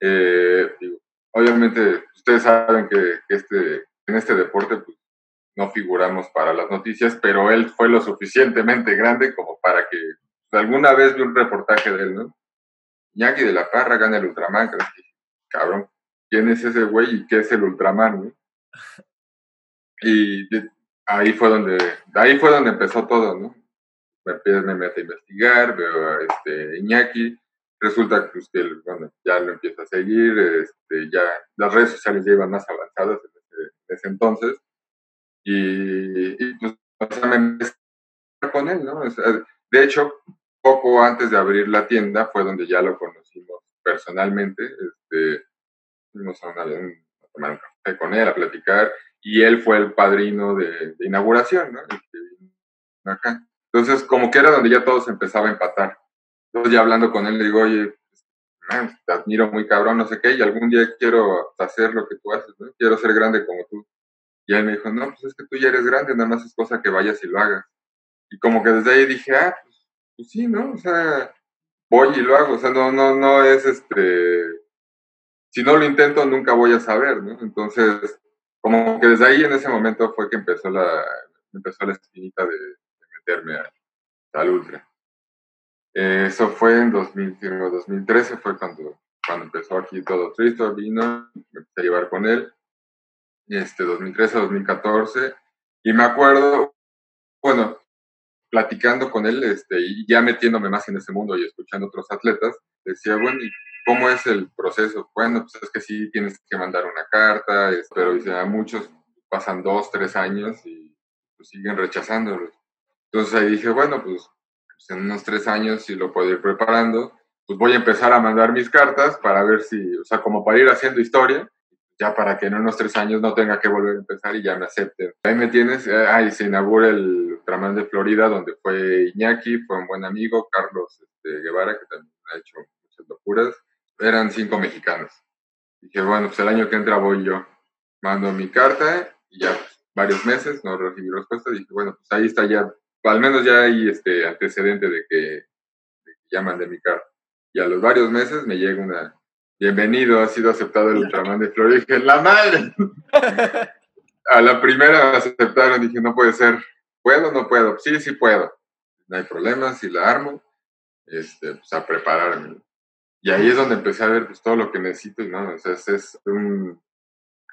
Eh, digo, obviamente, ustedes saben que, que este, en este deporte pues, no figuramos para las noticias, pero él fue lo suficientemente grande como para que pues, alguna vez vi un reportaje de él, ¿no? Iñaki de la Parra gana el Ultraman, creo que, cabrón, ¿quién es ese güey y qué es el Ultraman, no? *laughs* Y ahí fue donde, ahí fue donde empezó todo, ¿no? Me, me meto a investigar, veo a este Iñaki, resulta que, pues, que el- bueno, ya lo empiezo a seguir, este, ya las redes sociales ya iban más avanzadas en ese, en ese entonces, y, pues, o sea, me empecé con él, ¿no? De hecho, poco antes de abrir la tienda fue donde ya lo conocimos personalmente, este, fuimos a, una, tomar café con él, a platicar, y él fue el padrino de, de inauguración, ¿no? Entonces, como que era donde ya todo se empezaba a empatar. Entonces, ya hablando con él, le digo, oye, te admiro muy cabrón, no sé qué, y algún día quiero hacer lo que tú haces, ¿no? Quiero ser grande como tú. Y él me dijo, no, pues es que tú ya eres grande, nada más es cosa que vayas y lo hagas. Y como que desde ahí dije, ah, pues, pues sí, ¿no? O sea, voy y lo hago. O sea, no, no, no es este. Si no lo intento, nunca voy a saber, ¿no? Entonces, como que desde ahí en ese momento fue que empezó la, empezó la espinita de, de meterme a- al ultra. Eh, eso fue en 2000, digo, 2013, fue cuando, cuando empezó aquí todo Tristor, vino, me empecé a llevar con él, este, 2013, 2014, y me acuerdo, bueno, platicando con él, este, y ya metiéndome más en ese mundo y escuchando otros atletas, decía, bueno, ¿y cómo es el proceso? Bueno, pues es que sí tienes que mandar una carta, pero dice, a muchos pasan dos, tres años y pues, siguen rechazándolos. Entonces ahí dije, bueno, pues, pues, en unos tres años, si lo puedo ir preparando, pues voy a empezar a mandar mis cartas para ver si, o sea, como para ir haciendo historia, ya para que en unos tres años no tenga que volver a empezar y ya me acepten. Ahí me tienes, eh, ahí se inaugura el Ultraman de Florida, donde fue Iñaki, fue un buen amigo, Carlos este, Guevara, que también ha hecho muchas locuras. Eran cinco mexicanos. Dije, bueno, pues el año que entra voy yo. Mando mi carta y ya pues, varios meses no recibí respuesta. Dije, bueno, pues ahí está ya, al menos ya hay este antecedente de que, de que ya mandé mi carta. Y a los varios meses me llega una, bienvenido, ha sido aceptado el Ultraman de Florida. Dije, la madre. *laughs* a la primera me aceptaron, dije, no puede ser. ¿Puedo o no puedo? Sí, sí puedo. No hay problema, si la armo, este, pues a prepararme. Y ahí es donde empecé a ver pues, todo lo que necesito, ¿no? O sea, es, es un,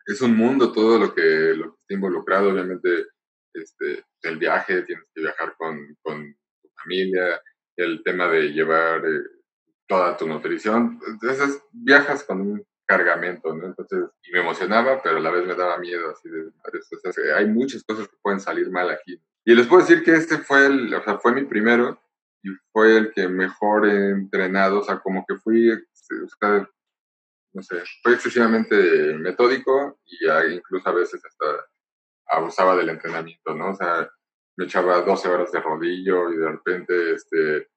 es un mundo todo lo que, lo que está involucrado, obviamente, este, el viaje, tienes que viajar con, con tu familia, el tema de llevar eh, toda tu nutrición, entonces viajas con un cargamento, ¿no? Entonces, y me emocionaba, pero a la vez me daba miedo, así de, o sea, hay muchas cosas que pueden salir mal aquí. Y les puedo decir que este fue el, o sea, fue mi primero, y fue el que mejor he entrenado, o sea, como que fui, este, o sea, no sé, fue excesivamente metódico y incluso a veces hasta abusaba del entrenamiento, ¿no? O sea, me echaba 12 horas de rodillo y de repente, este,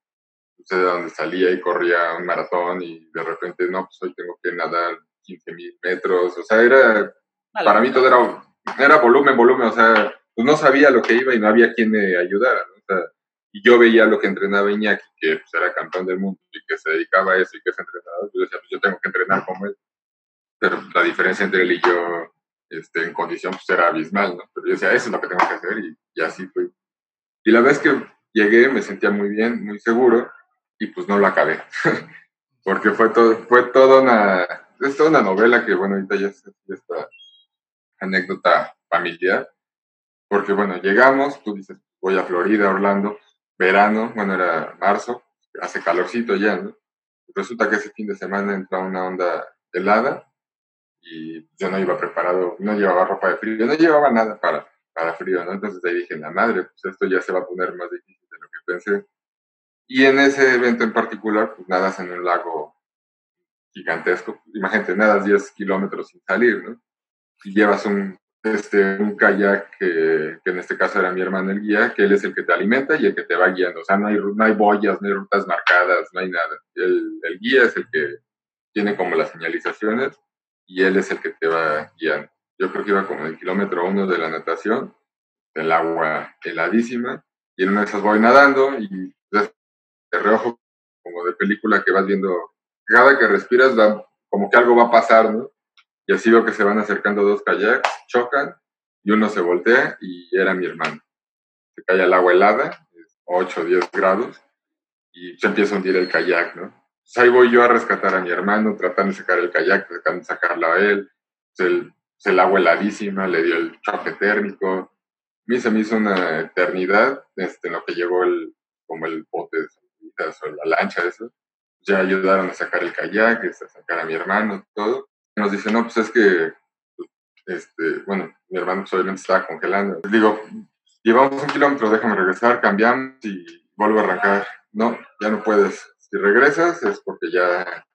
no sé de dónde salía y corría un maratón y de repente, no, pues hoy tengo que nadar 15 mil metros, o sea, era, para mí todo era, era volumen, volumen, o sea, pues no sabía lo que iba y no había quien me ayudara, ¿no? O sea, y yo veía lo que entrenaba Iñaki, que pues, era campeón del mundo y que se dedicaba a eso y que es entrenador, yo decía, pues yo tengo que entrenar como él. Pero la diferencia entre él y yo este, en condición pues era abismal, ¿no? Pero yo decía, eso es lo que tengo que hacer y, y así fui. Y la vez que llegué me sentía muy bien, muy seguro y pues no lo acabé. *laughs* Porque fue todo, fue toda una, es toda una novela que bueno, ahorita ya es esta anécdota familiar. Porque bueno, llegamos, tú dices, voy a Florida, Orlando, verano, bueno, era marzo, hace calorcito ya, ¿no? Resulta que ese fin de semana entró una onda helada y yo no iba preparado, no llevaba ropa de frío, no llevaba nada para, para frío, ¿no? Entonces ahí dije, la madre, pues esto ya se va a poner más difícil de lo que pensé. Y en ese evento en particular, pues nadas en un lago gigantesco. Imagínate, nadas 10 kilómetros sin salir, ¿no? Y llevas un, este, un kayak que, que, en este caso era mi hermano el guía, que él es el que te alimenta y el que te va guiando. O sea, no hay, no hay boyas, no hay rutas marcadas, no hay nada. El, el guía es el que tiene como las señalizaciones y él es el que te va guiando. Yo creo que iba como en el kilómetro uno de la natación, el agua heladísima, y en una de esas voy nadando y de reojo, como de película que vas viendo cada que respiras, como que algo va a pasar, ¿no? Y así veo que se van acercando dos kayaks, chocan y uno se voltea y era mi hermano. Se cae al agua helada, 8 o 10 grados, y se empieza a hundir el kayak, ¿no? Pues ahí voy yo a rescatar a mi hermano, tratando de sacar el kayak, tratando de sacarla a él. Pues el, el agua heladísima, le dio el choque térmico. A mí se me hizo una eternidad este, en lo que llegó el, como el bote de o la lancha, eso ya ayudaron a sacar el kayak, este, a sacar a mi hermano, todo. Nos dice, no, pues es que, este, bueno, mi hermano pues, obviamente estaba congelando. Digo, llevamos un kilómetro, déjame regresar, cambiamos y vuelvo a arrancar. No, ya no puedes. Si regresas es porque ya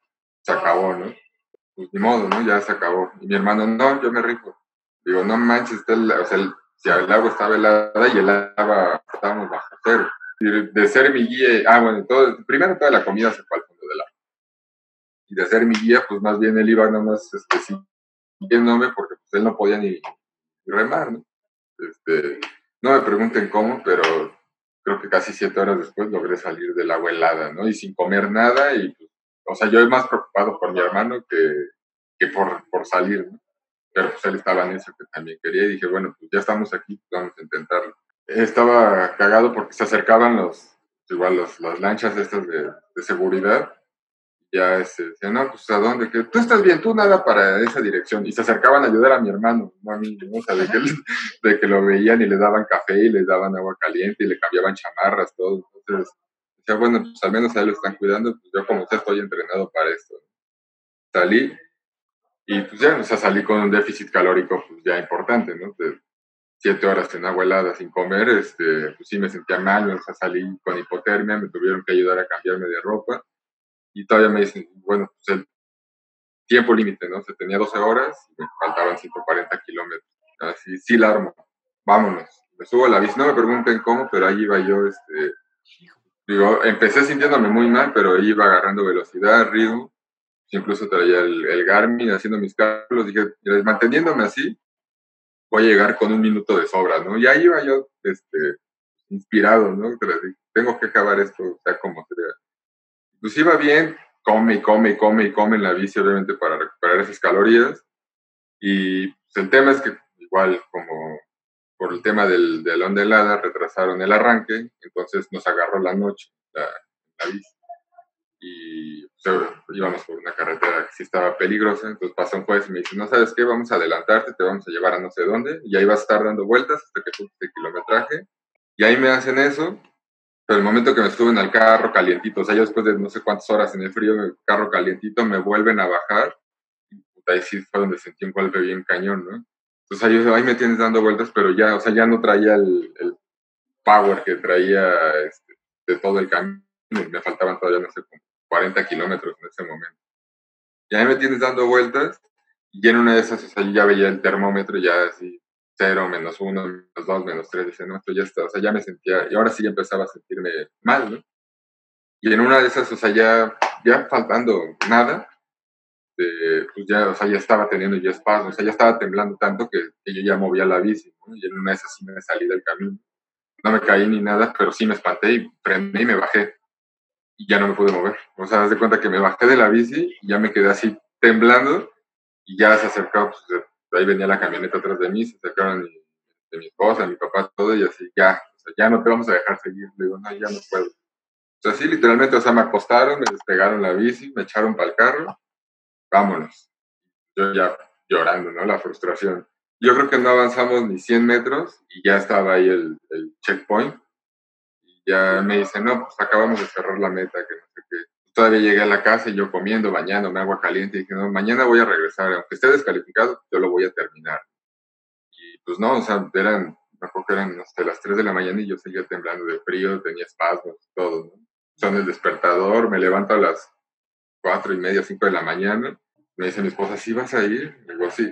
se acabó, ¿no? Pues ni modo, ¿no? Ya se acabó. Y mi hermano, no, yo me rifo. Digo, no manches, está o sea, el, si el agua estaba helada y el agua estábamos bajo cero. De ser mi guía, ah, bueno, todo, primero toda la comida se fue y de ser mi guía, pues más bien él iba nada más este, siguiéndome porque pues, él no podía ni, remar, ¿no? Este, no me pregunten cómo, pero creo que casi siete horas después logré salir del agua helada, ¿no? Y sin comer nada y, pues, o sea, yo más preocupado por mi hermano que, que por, por salir, ¿no? Pero pues él estaba en eso que también quería y dije, bueno, pues ya estamos aquí, vamos a intentarlo. Estaba cagado porque se acercaban los, igual los, las lanchas estas de, de seguridad ya este, no, pues a dónde, que tú estás bien, tú nada para esa dirección. Y se acercaban a ayudar a mi hermano, no a mí, ¿no? o sea, de que, de que, lo veían y le daban café y le daban agua caliente y le cambiaban chamarras, todo. Entonces, decía, bueno, pues al menos a él lo están cuidando, pues yo como ya estoy entrenado para esto. Salí y pues ya, o sea, salí con un déficit calórico pues ya importante, ¿no? Siete horas en agua helada sin comer, este, pues sí me sentía mal, o sea, salí con hipotermia, me tuvieron que ayudar a cambiarme de ropa y todavía me dicen, bueno, pues el tiempo límite, ¿no? Se tenía 12 horas y me faltaban 140 kilómetros. Así, sí la armo, vámonos. Me subo a la bici, no me pregunten cómo, pero ahí iba yo, este, digo, empecé sintiéndome muy mal, pero iba agarrando velocidad, ritmo, incluso traía el, Garmin haciendo mis cálculos, dije, manteniéndome así, voy a llegar con un minuto de sobra, ¿no? Y ahí iba yo, este, inspirado, ¿no? Tengo que acabar esto, sea como sea pues iba bien, come y come y come y come en la bici, obviamente, para recuperar esas calorías. Y pues, el tema es que, igual, como por el tema del, de la onda helada, retrasaron el arranque, entonces nos agarró la noche la, la bici. Y pues, íbamos por una carretera que sí estaba peligrosa, entonces pasa un juez y me dice, no sabes qué, vamos a adelantarte, te vamos a llevar a no sé dónde, y ahí vas a estar dando vueltas hasta que tú el kilometraje. Y ahí me hacen eso, pero el momento que me suben al carro calientito, o sea, yo después de no sé cuántas horas en el frío, el carro calientito, me vuelven a bajar. Y ahí sí fue donde sentí un golpe bien cañón, ¿no? Entonces ahí, ahí me tienes dando vueltas, pero ya, o sea, ya no traía el, el power que traía este, de todo el camino. Me faltaban todavía, no sé, 40 kilómetros en ese momento. Y ahí me tienes dando vueltas y en una de esas, o sea, yo ya veía el termómetro ya así cero, menos uno, menos dos, menos tres, dice, no, esto ya está, o sea, ya me sentía, y ahora sí empezaba a sentirme mal, ¿no? Y en una de esas, o sea, ya, ya faltando nada, pues ya, o sea, ya estaba teniendo ya espasmos, o sea, ya estaba temblando tanto que, yo ya movía la bici, ¿no? Y en una de esas sí me salí del camino. No me caí ni nada, pero sí me espanté y frené y me bajé. Y ya no me pude mover. O sea, haz de cuenta que me bajé de la bici y ya me quedé así temblando y ya se acercaba, pues, ahí venía la camioneta atrás de mí, se sacaron de mi esposa, mi papá, todo, y así, ya, o sea, ya no te vamos a dejar seguir. Le digo, no, ya no puedo. O sea, sí, literalmente, o sea, me acostaron, me despegaron la bici, me echaron para el carro, vámonos. Yo ya llorando, ¿no? La frustración. Yo creo que no avanzamos ni 100 metros y ya estaba ahí el, el checkpoint. Y ya me dicen, no, pues acabamos de cerrar la meta, que no sé qué. Todavía llegué a la casa y yo comiendo, bañándome, agua caliente, y dije, no, mañana voy a regresar, aunque esté descalificado, yo lo voy a terminar. Y pues no, o sea, eran, me acuerdo que eran hasta las 3 de la mañana y yo seguía temblando de frío, tenía espasmos, todo, ¿no? Son el despertador, me levanto a las cuatro y media, cinco de la mañana, me dice mi esposa, ¿sí vas a ir? Le digo, sí.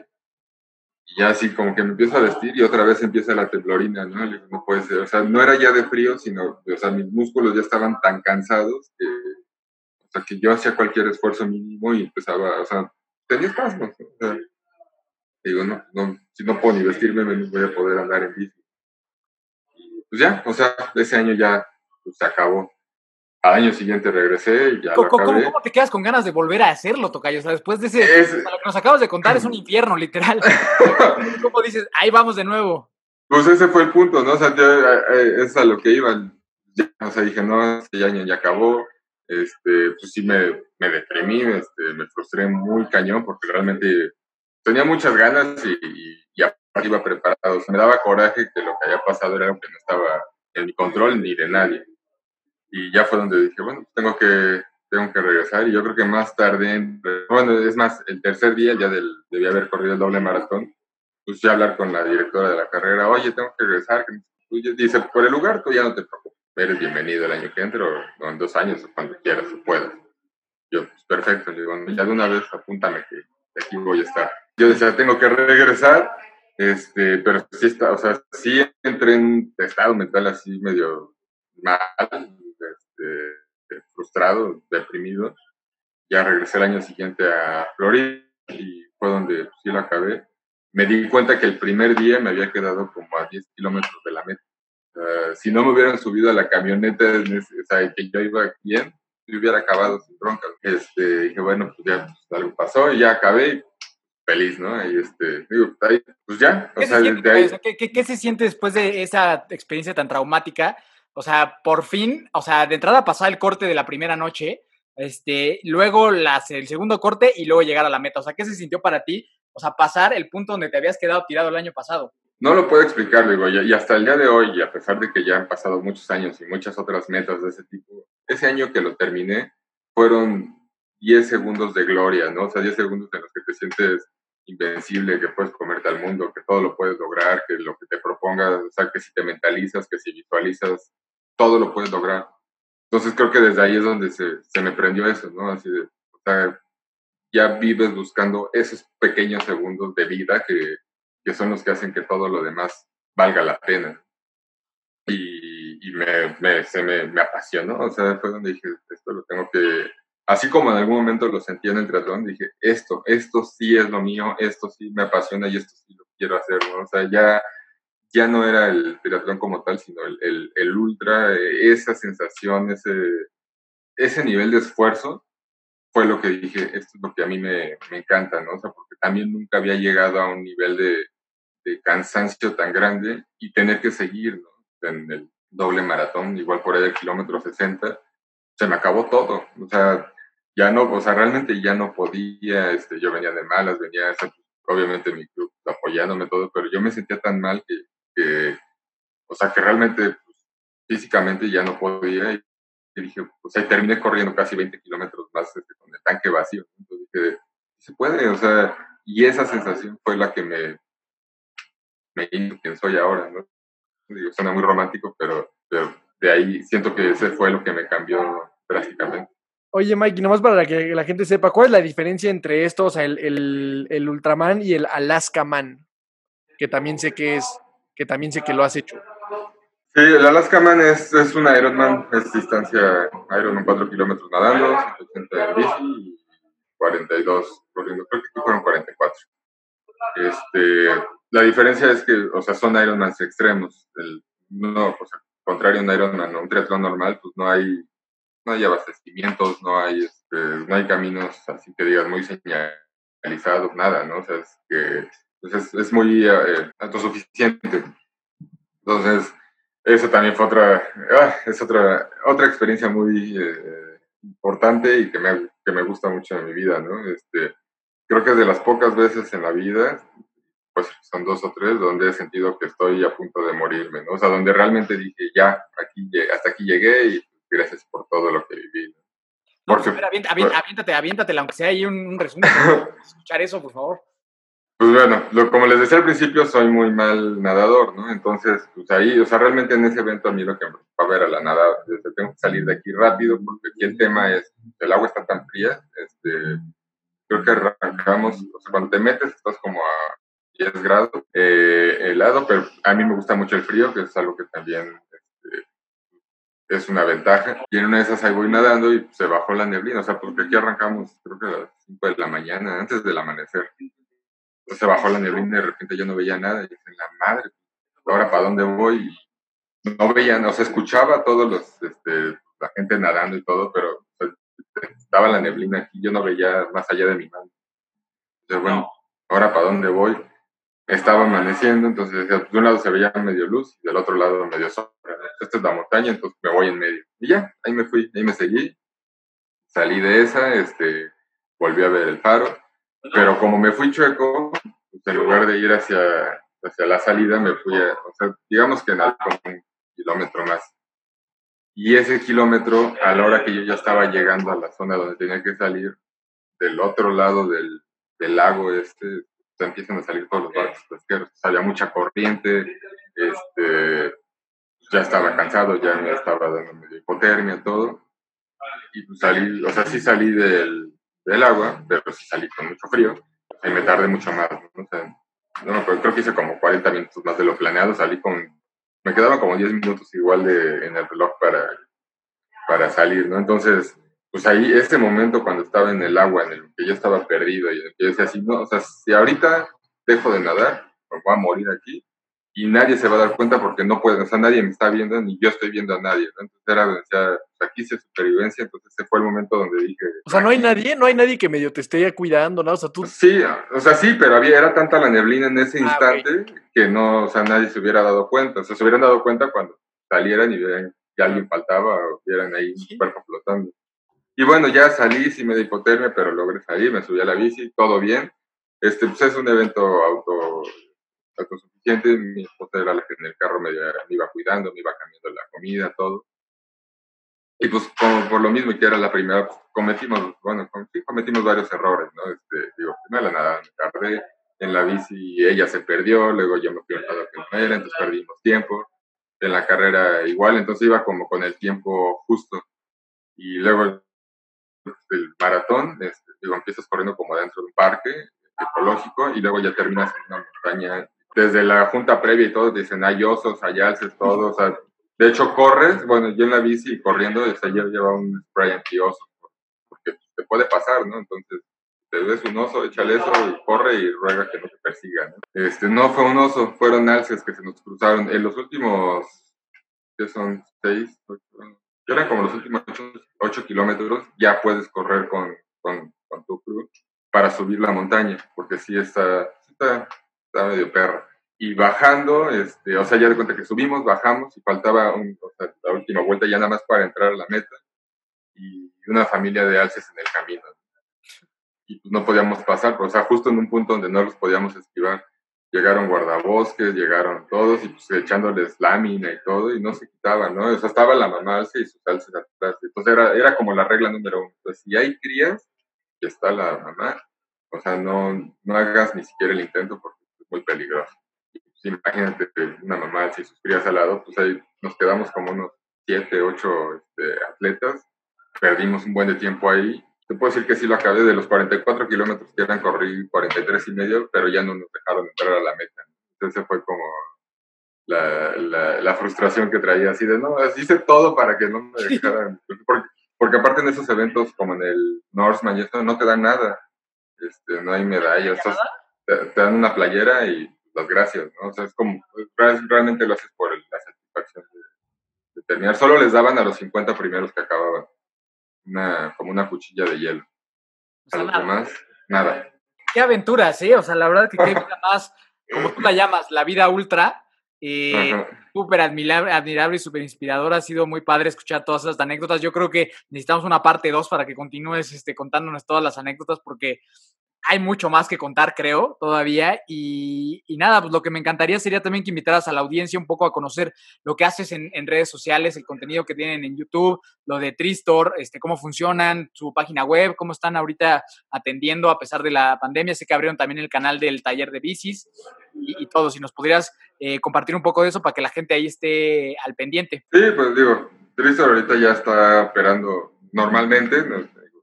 Y ya así como que me empiezo a vestir y otra vez empieza la temblorina, ¿no? Le digo, no puede ser, o sea, no era ya de frío, sino, o sea, mis músculos ya estaban tan cansados que sea, que yo hacía cualquier esfuerzo mínimo y empezaba, o sea, tenía espasmos. O sea, digo, no, no, si no puedo ni vestirme, menos voy a poder andar en bici. Y pues ya, o sea, ese año ya pues, se acabó. Al año siguiente regresé y ya ¿Cómo, lo acabé. ¿cómo, te quedas con ganas de volver a hacerlo, Tocayo? O sea, después de ese... Es- Lo que nos acabas de contar es un *laughs* infierno, literal. *laughs* ¿Cómo dices? Ahí vamos de nuevo. Pues ese fue el punto, ¿no? O sea, yo, eh, eh, es a lo que iba. Ya, o sea, dije, no, este año ya acabó. Este, pues sí me, me deprimí, este, me frustré muy cañón porque realmente tenía muchas ganas y, y ya iba preparado. O sea, me daba coraje que lo que había pasado era algo que no estaba en mi control ni de nadie. Y ya fue donde dije, bueno, pues tengo que, tengo que regresar. Y yo creo que más tarde, bueno, es más, el tercer día, ya del, debía haber corrido el doble maratón, pues ya hablar con la directora de la carrera, oye, tengo que regresar. Y dice, por el lugar tú ya no te preocupes, eres bienvenido el año que entra o, en dos años o cuando quieras o puedas. Yo, pues perfecto, digo, ya de una vez apúntame que aquí voy a estar. Yo decía, tengo que regresar, este, pero sí está, o sea, sí entré en estado mental así medio mal, este, frustrado, deprimido. Ya regresé el año siguiente a Florida y fue donde sí lo acabé. Me di cuenta que el primer día me había quedado como a 10 kilómetros de la meta. Si no me hubieran subido a la camioneta, o sea, que yo iba bien, yo hubiera acabado sin broncas. Este, dije, bueno, pues ya pues, algo pasó y ya acabé y feliz, ¿no? Y este, digo, ahí, pues ya, o ¿Qué, sea, se siente, desde ahí, o sea, ¿qué- qué- qué se siente después de esa experiencia tan traumática? O sea, por fin, o sea, de entrada pasar el corte de la primera noche, este, luego las, el segundo corte y luego llegar a la meta. O sea, ¿qué se sintió para ti? O sea, pasar el punto donde te habías quedado tirado el año pasado. No lo puedo explicar, digo, y, hasta el día de hoy, y a pesar de que ya han pasado muchos años y muchas otras metas de ese tipo, ese año que lo terminé fueron 10 segundos de gloria, ¿no? O sea, 10 segundos en los que te sientes invencible, que puedes comerte al mundo, que todo lo puedes lograr, que lo que te propongas, o sea, que si te mentalizas, que si visualizas, todo lo puedes lograr. Entonces creo que desde ahí es donde se, se me prendió eso, ¿no? Así de, o sea, ya vives buscando esos pequeños segundos de vida que, que son los que hacen que todo lo demás valga la pena. Y, y me, me, se me, me apasionó, o sea, fue donde dije, esto lo tengo que, así como en algún momento lo sentí en el triatlón, dije, esto, esto sí es lo mío, esto sí me apasiona y esto sí lo quiero hacer, ¿no? O sea, ya, ya no era el triatlón como tal, sino el, el, el ultra, eh, esa sensación, ese, ese nivel de esfuerzo, fue lo que dije, esto es lo que a mí me, me encanta, ¿no? O sea, porque también nunca había llegado a un nivel de, de cansancio tan grande y tener que seguir, ¿no? En el doble maratón, igual por ahí el kilómetro 60, se me acabó todo, o sea, ya no, o sea, realmente ya no podía, este, yo venía de malas, venía, obviamente mi club apoyándome todo, pero yo me sentía tan mal que, que o sea, que realmente pues, físicamente ya no podía y, dije, sea, y terminé corriendo casi 20 kilómetros más este, con el tanque vacío, entonces dije, se puede, o sea, y esa sensación fue la que me, me hizo quien soy ahora, ¿no? Suena muy romántico, pero, pero de ahí siento que ese fue lo que me cambió drásticamente. Oye, Mike, y nomás para que la gente sepa, ¿cuál es la diferencia entre estos, o sea, el, el Ultraman y el Alaska Man? Que también sé que es, que también sé que lo has hecho. Sí, el Alaska Man es, es un Ironman, es distancia Ironman 4 kilómetros nadando, 180 en bici y 42 corriendo, creo que fueron 44. Este, la diferencia es que, o sea, son Ironmans extremos. No, o sea, contrario a un Ironman un triatlón normal, pues no hay, no hay abastecimientos, no hay, este, no hay caminos así que digas muy señalizados, nada, ¿no? O sea, es que pues es, es muy eh, autosuficiente. Entonces, eso también fue otra, ah, es otra, otra experiencia muy eh, importante y que me, que me gusta mucho en mi vida, ¿no? Este, creo que es de las pocas veces en la vida, pues son dos o tres, donde he sentido que estoy a punto de morirme, ¿no? O sea, donde realmente dije, ya, aquí, hasta aquí llegué y gracias por todo lo que viví. ¿no? Avienta- pues, aviéntate, aviéntate, aunque sea ahí un, un resumen. *laughs* escuchar eso, por favor. Pues bueno, lo- como les decía al principio, soy muy mal nadador, ¿no? Entonces, pues ahí, o sea, realmente en ese evento a mí lo que me preocupaba era la nadada. Desde, tengo que salir de aquí rápido porque aquí el tema es, el agua está tan fría, este, creo que arrancamos, o sea, cuando te metes estás como a 10 grados eh, helado, pero a mí me gusta mucho el frío, que es algo que también este, es una ventaja. Y en una de esas ahí voy nadando y se bajó la neblina, o sea, porque aquí arrancamos creo que a las 5 de la mañana, antes del amanecer. Se bajó la neblina y de repente yo no veía nada y dije, la madre, ahora para dónde voy? Y no veía, o sea, escuchaba a todos los, este, la gente nadando y todo, pero sea, estaba la neblina aquí, yo no veía más allá de mi mano. Entonces, bueno, ahora para dónde voy? Estaba amaneciendo, entonces de un lado se veía medio luz y del otro lado medio sombra. ¿no? Esta es la montaña, entonces me voy en medio. Y ya, ahí me fui, ahí me seguí. Salí de esa, este, volví a ver el faro, pero como me fui chueco, pues, en lugar de ir hacia, hacia la salida, me fui a, o sea, digamos que nada, un kilómetro más. Y ese kilómetro, a la hora que yo ya estaba llegando a la zona donde tenía que salir, del otro lado del, del lago este, se empiezan a salir todos los barcos pesqueros. Había mucha corriente, este, ya estaba cansado, ya me estaba dando medio hipotermia, todo. Y pues salí, o sea, sí salí del, del agua, pero sí salí con mucho frío. Y me tardé mucho más, ¿no? Sea, no acuerdo, creo que hice como 40 minutos más de lo planeado, salí con, me quedaban como 10 minutos igual de, en el reloj para, para salir, ¿no? Entonces, pues ahí, ese momento cuando estaba en el agua, en el que yo estaba perdido, y yo decía así, no, o sea, si ahorita dejo de nadar, me voy a morir aquí, y nadie se va a dar cuenta porque no puede, o sea, nadie me está viendo, ni yo estoy viendo a nadie, ¿no? Entonces era, decía, pues, aquí sí es supervivencia, entonces ese fue el momento donde dije... O sea, no hay nadie, no hay nadie que medio te esté cuidando, ¿no? O sea, tú. Sí, o sea, sí, pero había, era tanta la neblina en ese Ah, instante que no, o sea, nadie se hubiera dado cuenta. O sea, se hubieran dado cuenta cuando salieran y vieran que alguien faltaba o vieran ahí un cuerpo flotando. Y bueno, ya salí, sí me di hipotermia, pero logré salir, me subí a la bici, todo bien. Este, pues es un evento auto, autosuficiente. Mi esposa era la que en el carro me, iba cuidando, me iba cambiando la comida, todo. Y pues como por lo mismo que era la primera, pues, cometimos, bueno, cometimos varios errores, ¿no? Este, digo, primero la nada me tardé, en la bici ella se perdió, luego yo me fui al lado que no era, entonces perdimos tiempo. En la carrera igual, entonces iba como con el tiempo justo. Y luego el maratón, este, digo, empiezas corriendo como dentro de un parque ecológico y luego ya terminas en una montaña. Desde la junta previa y todo, te dicen, hay osos, hay alces, todo, o sea, de hecho corres, bueno, yo en la bici corriendo, sea, yo llevaba un spray anti-oso, porque te puede pasar, ¿no? Entonces, te ves un oso, échale eso y corre y ruega que no te persiga, ¿no? Este, no fue un oso, fueron alces que se nos cruzaron. En los últimos, que son seis, ocho, eran como los últimos ocho, kilómetros, ya puedes correr con, con, tu crew para subir la montaña, porque sí está, está, está medio perra. Y bajando, este, o sea, ya de cuenta que subimos, bajamos y faltaba un, o sea, la última vuelta ya nada más para entrar a la meta y una familia de alces en el camino. Y pues no podíamos pasar, pero, o sea, justo en un punto donde no los podíamos esquivar. Llegaron guardabosques, llegaron todos y pues echándoles lámina y todo y no se quitaban, ¿no? O sea, estaba la mamá alce y sus alces atrás. Entonces era, era como la regla número uno. Entonces, si hay crías, está la mamá, o sea, no, no hagas ni siquiera el intento porque muy peligroso. Imagínate una mamá y sus crías al lado, pues ahí nos quedamos como unos siete, ocho este, atletas, perdimos un buen de tiempo ahí. Te puedo decir que sí lo acabé de los 44 kilómetros que eran, corrí 43 y medio, pero ya no nos dejaron entrar a la meta. Entonces fue como la, la, la frustración que traía, así de, no, hice todo para que no me dejaran. Porque, porque aparte en esos eventos, como en el Norseman y esto, no te dan nada. Este, no hay medallas. Te, te dan una playera y las gracias, ¿no? O sea, es como, real- realmente lo haces por la satisfacción de, de terminar. Solo les daban a los 50 primeros que acababan. Una, como una cuchilla de hielo. O A sea, los nada. demás, nada. Qué aventuras, ¿eh? O sea, la verdad que qué *laughs* vida más, como tú la llamas, la vida ultra. Ajá. súper admirable, admirable y súper inspirador. Ha sido muy padre escuchar todas esas anécdotas. Yo creo que necesitamos una parte 2 para que continúes este, contándonos todas las anécdotas porque hay mucho más que contar, creo, todavía. Y, nada, pues lo que me encantaría sería también que invitaras a la audiencia un poco a conocer lo que haces en, redes sociales, el contenido que tienen en YouTube, lo de Tristor, este, cómo funcionan, su página web, cómo están ahorita atendiendo a pesar de la pandemia. Sé que abrieron también el canal del taller de bicis y, todo. Si nos pudieras eh, compartir un poco de eso para que la gente ahí esté al pendiente. Sí, pues digo, Tristor ahorita ya está operando normalmente.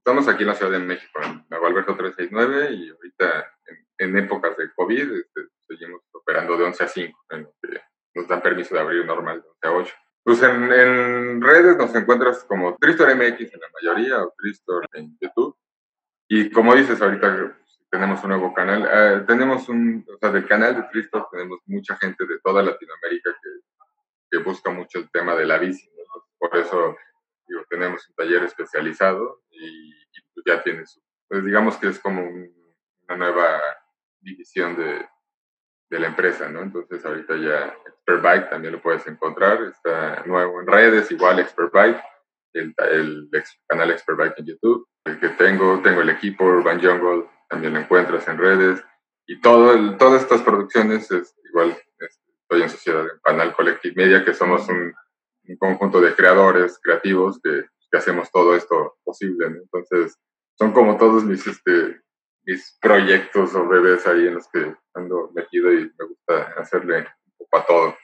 Estamos aquí en la Ciudad de México, en Alberto 369, y ahorita en, épocas de COVID este, seguimos operando de 11 a 5, en que nos dan permiso de abrir normal de 11 a 8. Pues en, redes nos encuentras como Tristor MX en la mayoría o Tristor en YouTube. Y como dices, ahorita tenemos un nuevo canal. Eh, tenemos un, o sea, del canal de Tristor tenemos mucha gente de toda Latinoamérica que, que busca mucho el tema de la bici. Por eso digo, tenemos un taller especializado y, pues ya tiene su, pues digamos que es como una nueva división de, de, la empresa, ¿no? Entonces ahorita ya Expert Bike también lo puedes encontrar, está nuevo en redes, igual Expert Bike, el, el, canal Expert Bike en YouTube, el que tengo, tengo el equipo Urban Jungle, también lo encuentras en redes, y todo todas estas producciones es igual, estoy en sociedad en Panal Collective Media, que somos un un conjunto de creadores creativos que, hacemos todo esto posible. Entonces, son como todos mis, este, mis proyectos o bebés ahí en los que ando metido y me gusta hacerle un poco a todo.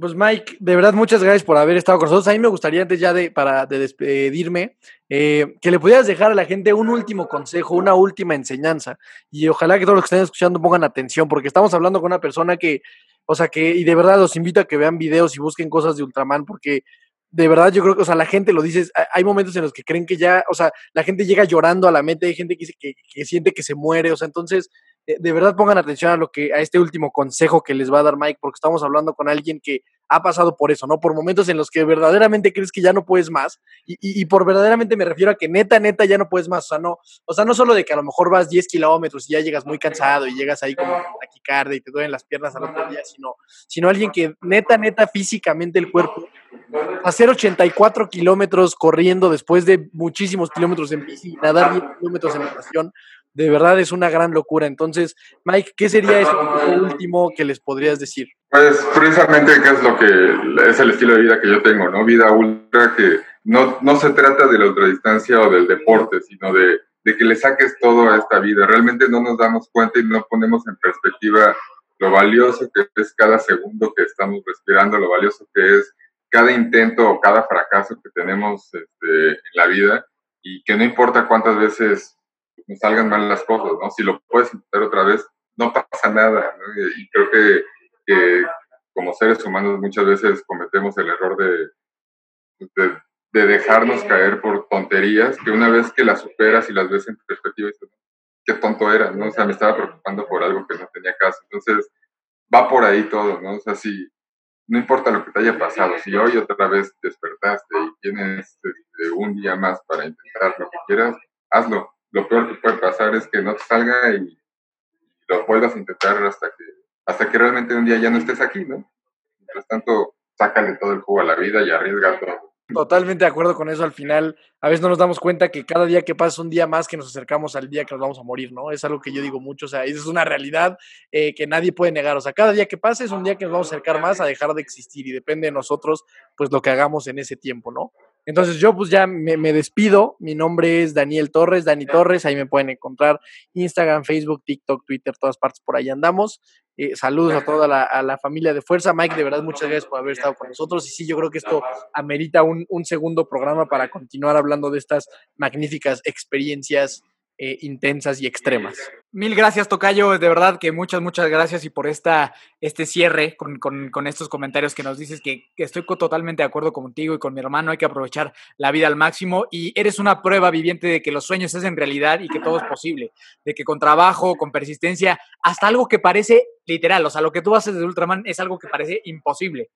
Pues Mike, de verdad muchas gracias por haber estado con nosotros. A mí me gustaría antes ya de, para de despedirme, eh, que le pudieras dejar a la gente un último consejo, una última enseñanza. Y ojalá que todos los que estén escuchando pongan atención, porque estamos hablando con una persona que o sea que, y de verdad los invito a que vean videos y busquen cosas de Ultraman, porque de verdad yo creo que, o sea, la gente lo dice, hay momentos en los que creen que ya, o sea, la gente llega llorando a la meta, hay gente que, que, que siente que se muere, o sea, entonces, de, verdad pongan atención a lo que, a este último consejo que les va a dar Mike, porque estamos hablando con alguien que ha pasado por eso, ¿no? Por momentos en los que verdaderamente crees que ya no puedes más, y, por verdaderamente me refiero a que neta, neta, ya no puedes más, o sea, no, o sea, no solo de que a lo mejor vas 10 kilómetros y ya llegas muy cansado y llegas ahí como taquicardia y te duelen las piernas al otro día, sino, sino alguien que neta, neta, físicamente el cuerpo, hacer 84 kilómetros corriendo después de muchísimos kilómetros en bici, nadar 10 kilómetros en natación, de verdad es una gran locura. Entonces, Mike, ¿qué sería eso último que les podrías decir? Pues precisamente que es lo que es el estilo de vida que yo tengo, ¿no? Vida ultra que no, no se trata de la ultradistancia o del deporte, sino de, de que le saques todo a esta vida. Realmente no nos damos cuenta y no ponemos en perspectiva lo valioso que es cada segundo que estamos respirando, lo valioso que es cada intento o cada fracaso que tenemos este, en la vida y que no importa cuántas veces nos salgan mal las cosas, ¿no? Si lo puedes intentar otra vez, no pasa nada, ¿no? Y, creo que, como seres humanos muchas veces cometemos el error de, de, dejarnos caer por tonterías que una vez que las superas y las ves en perspectiva, dices, qué tonto era, ¿no? O sea, me estaba preocupando por algo que no tenía caso. Entonces, va por ahí todo, ¿no? O sea, si no importa lo que te haya pasado, si hoy otra vez despertaste y tienes este, un día más para intentar lo que quieras, hazlo lo peor que puede pasar es que no te salga y lo vuelvas a intentar hasta que, hasta que realmente un día ya no estés aquí, ¿no? Mientras tanto, sácale todo el jugo a la vida y arriesga todo. Totalmente de acuerdo con eso. Al final, a veces no nos damos cuenta que cada día que pasa es un día más que nos acercamos al día que nos vamos a morir, ¿no? Es algo que yo digo mucho. O sea, es una realidad eh, que nadie puede negar. O sea, cada día que pasa es un día que nos vamos a acercar más a dejar de existir y depende de nosotros, pues lo que hagamos en ese tiempo, ¿no? Entonces yo pues ya me, despido. Mi nombre es Daniel Torres, Dani Torres. Ahí me pueden encontrar Instagram, Facebook, TikTok, Twitter, todas partes por ahí andamos. Eh, saludos a toda la, a la, familia de Fuerza. Mike, de verdad, muchas gracias por haber estado con nosotros. Y sí, yo creo que esto amerita un, un segundo programa para continuar hablando de estas magníficas experiencias eh, intensas y extremas. Mil gracias, Tocayo. De verdad que muchas, muchas gracias y por esta, este cierre con, con, con estos comentarios que nos dices que, que, estoy totalmente de acuerdo contigo y con mi hermano. Hay que aprovechar la vida al máximo y eres una prueba viviente de que los sueños es en realidad y que todo es *laughs* posible. De que con trabajo, con persistencia, hasta algo que parece literal, o sea, lo que tú haces de Ultraman es algo que parece imposible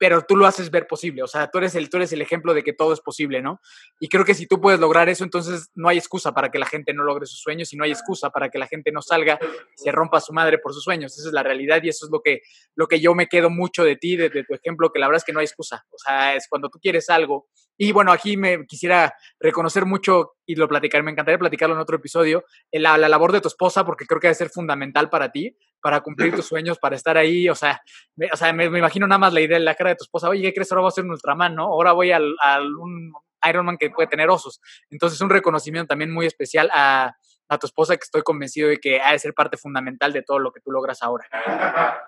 pero tú lo haces ver posible, o sea, tú eres, el, tú eres el ejemplo de que todo es posible, ¿no? Y creo que si tú puedes lograr eso, entonces no hay excusa para que la gente no logre sus sueños y no hay excusa para que la gente no salga y se rompa su madre por sus sueños. Esa es la realidad y eso es lo que, lo que yo me quedo mucho de ti, de, tu ejemplo, que la verdad es que no hay excusa. O sea, es cuando tú quieres algo. Y bueno, aquí me quisiera reconocer mucho y lo platicar, me encantaría platicarlo en otro episodio, la, la labor de tu esposa, porque creo que debe ser fundamental para ti para cumplir tus sueños, para estar ahí, o sea, me, o sea, me, imagino nada más la idea de la cara de tu esposa, oye, ¿qué crees? Ahora voy a ser un Ultraman, ¿no? Ahora voy al, al un Ironman que puede tener osos. Entonces, un reconocimiento también muy especial a, a tu esposa, que estoy convencido de que ha de ser parte fundamental de todo lo que tú logras ahora.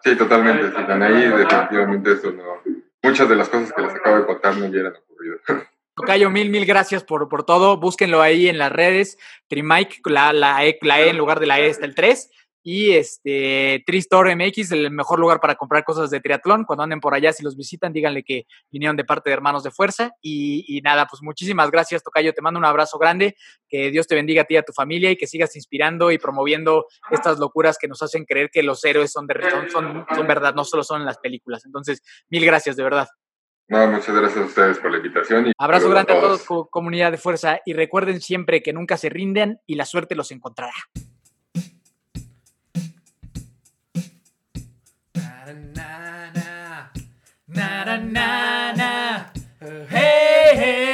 Sí, totalmente. Sí, ahí definitivamente eso no. Muchas de las cosas que les acabo de contar no hubieran ocurrido. Tocayo, mil, mil gracias por, por todo. Búsquenlo ahí en las redes. Trimike, la, la, e, la E en lugar de la E está el 3 y este Tristor MX, el mejor lugar para comprar cosas de triatlón. Cuando anden por allá, si los visitan, díganle que vinieron de parte de Hermanos de Fuerza. Y, nada, pues muchísimas gracias, Tocayo. Te mando un abrazo grande. Que Dios te bendiga a ti y a tu familia y que sigas inspirando y promoviendo estas locuras que nos hacen creer que los héroes son, de, son, son, verdad, no solo son en las películas. Entonces, mil gracias, de verdad. No, muchas gracias a ustedes por la invitación. Y Abrazo grande a todos, comunidad de fuerza, y recuerden siempre que nunca se rinden y la suerte los encontrará. na na na na. Hey hey.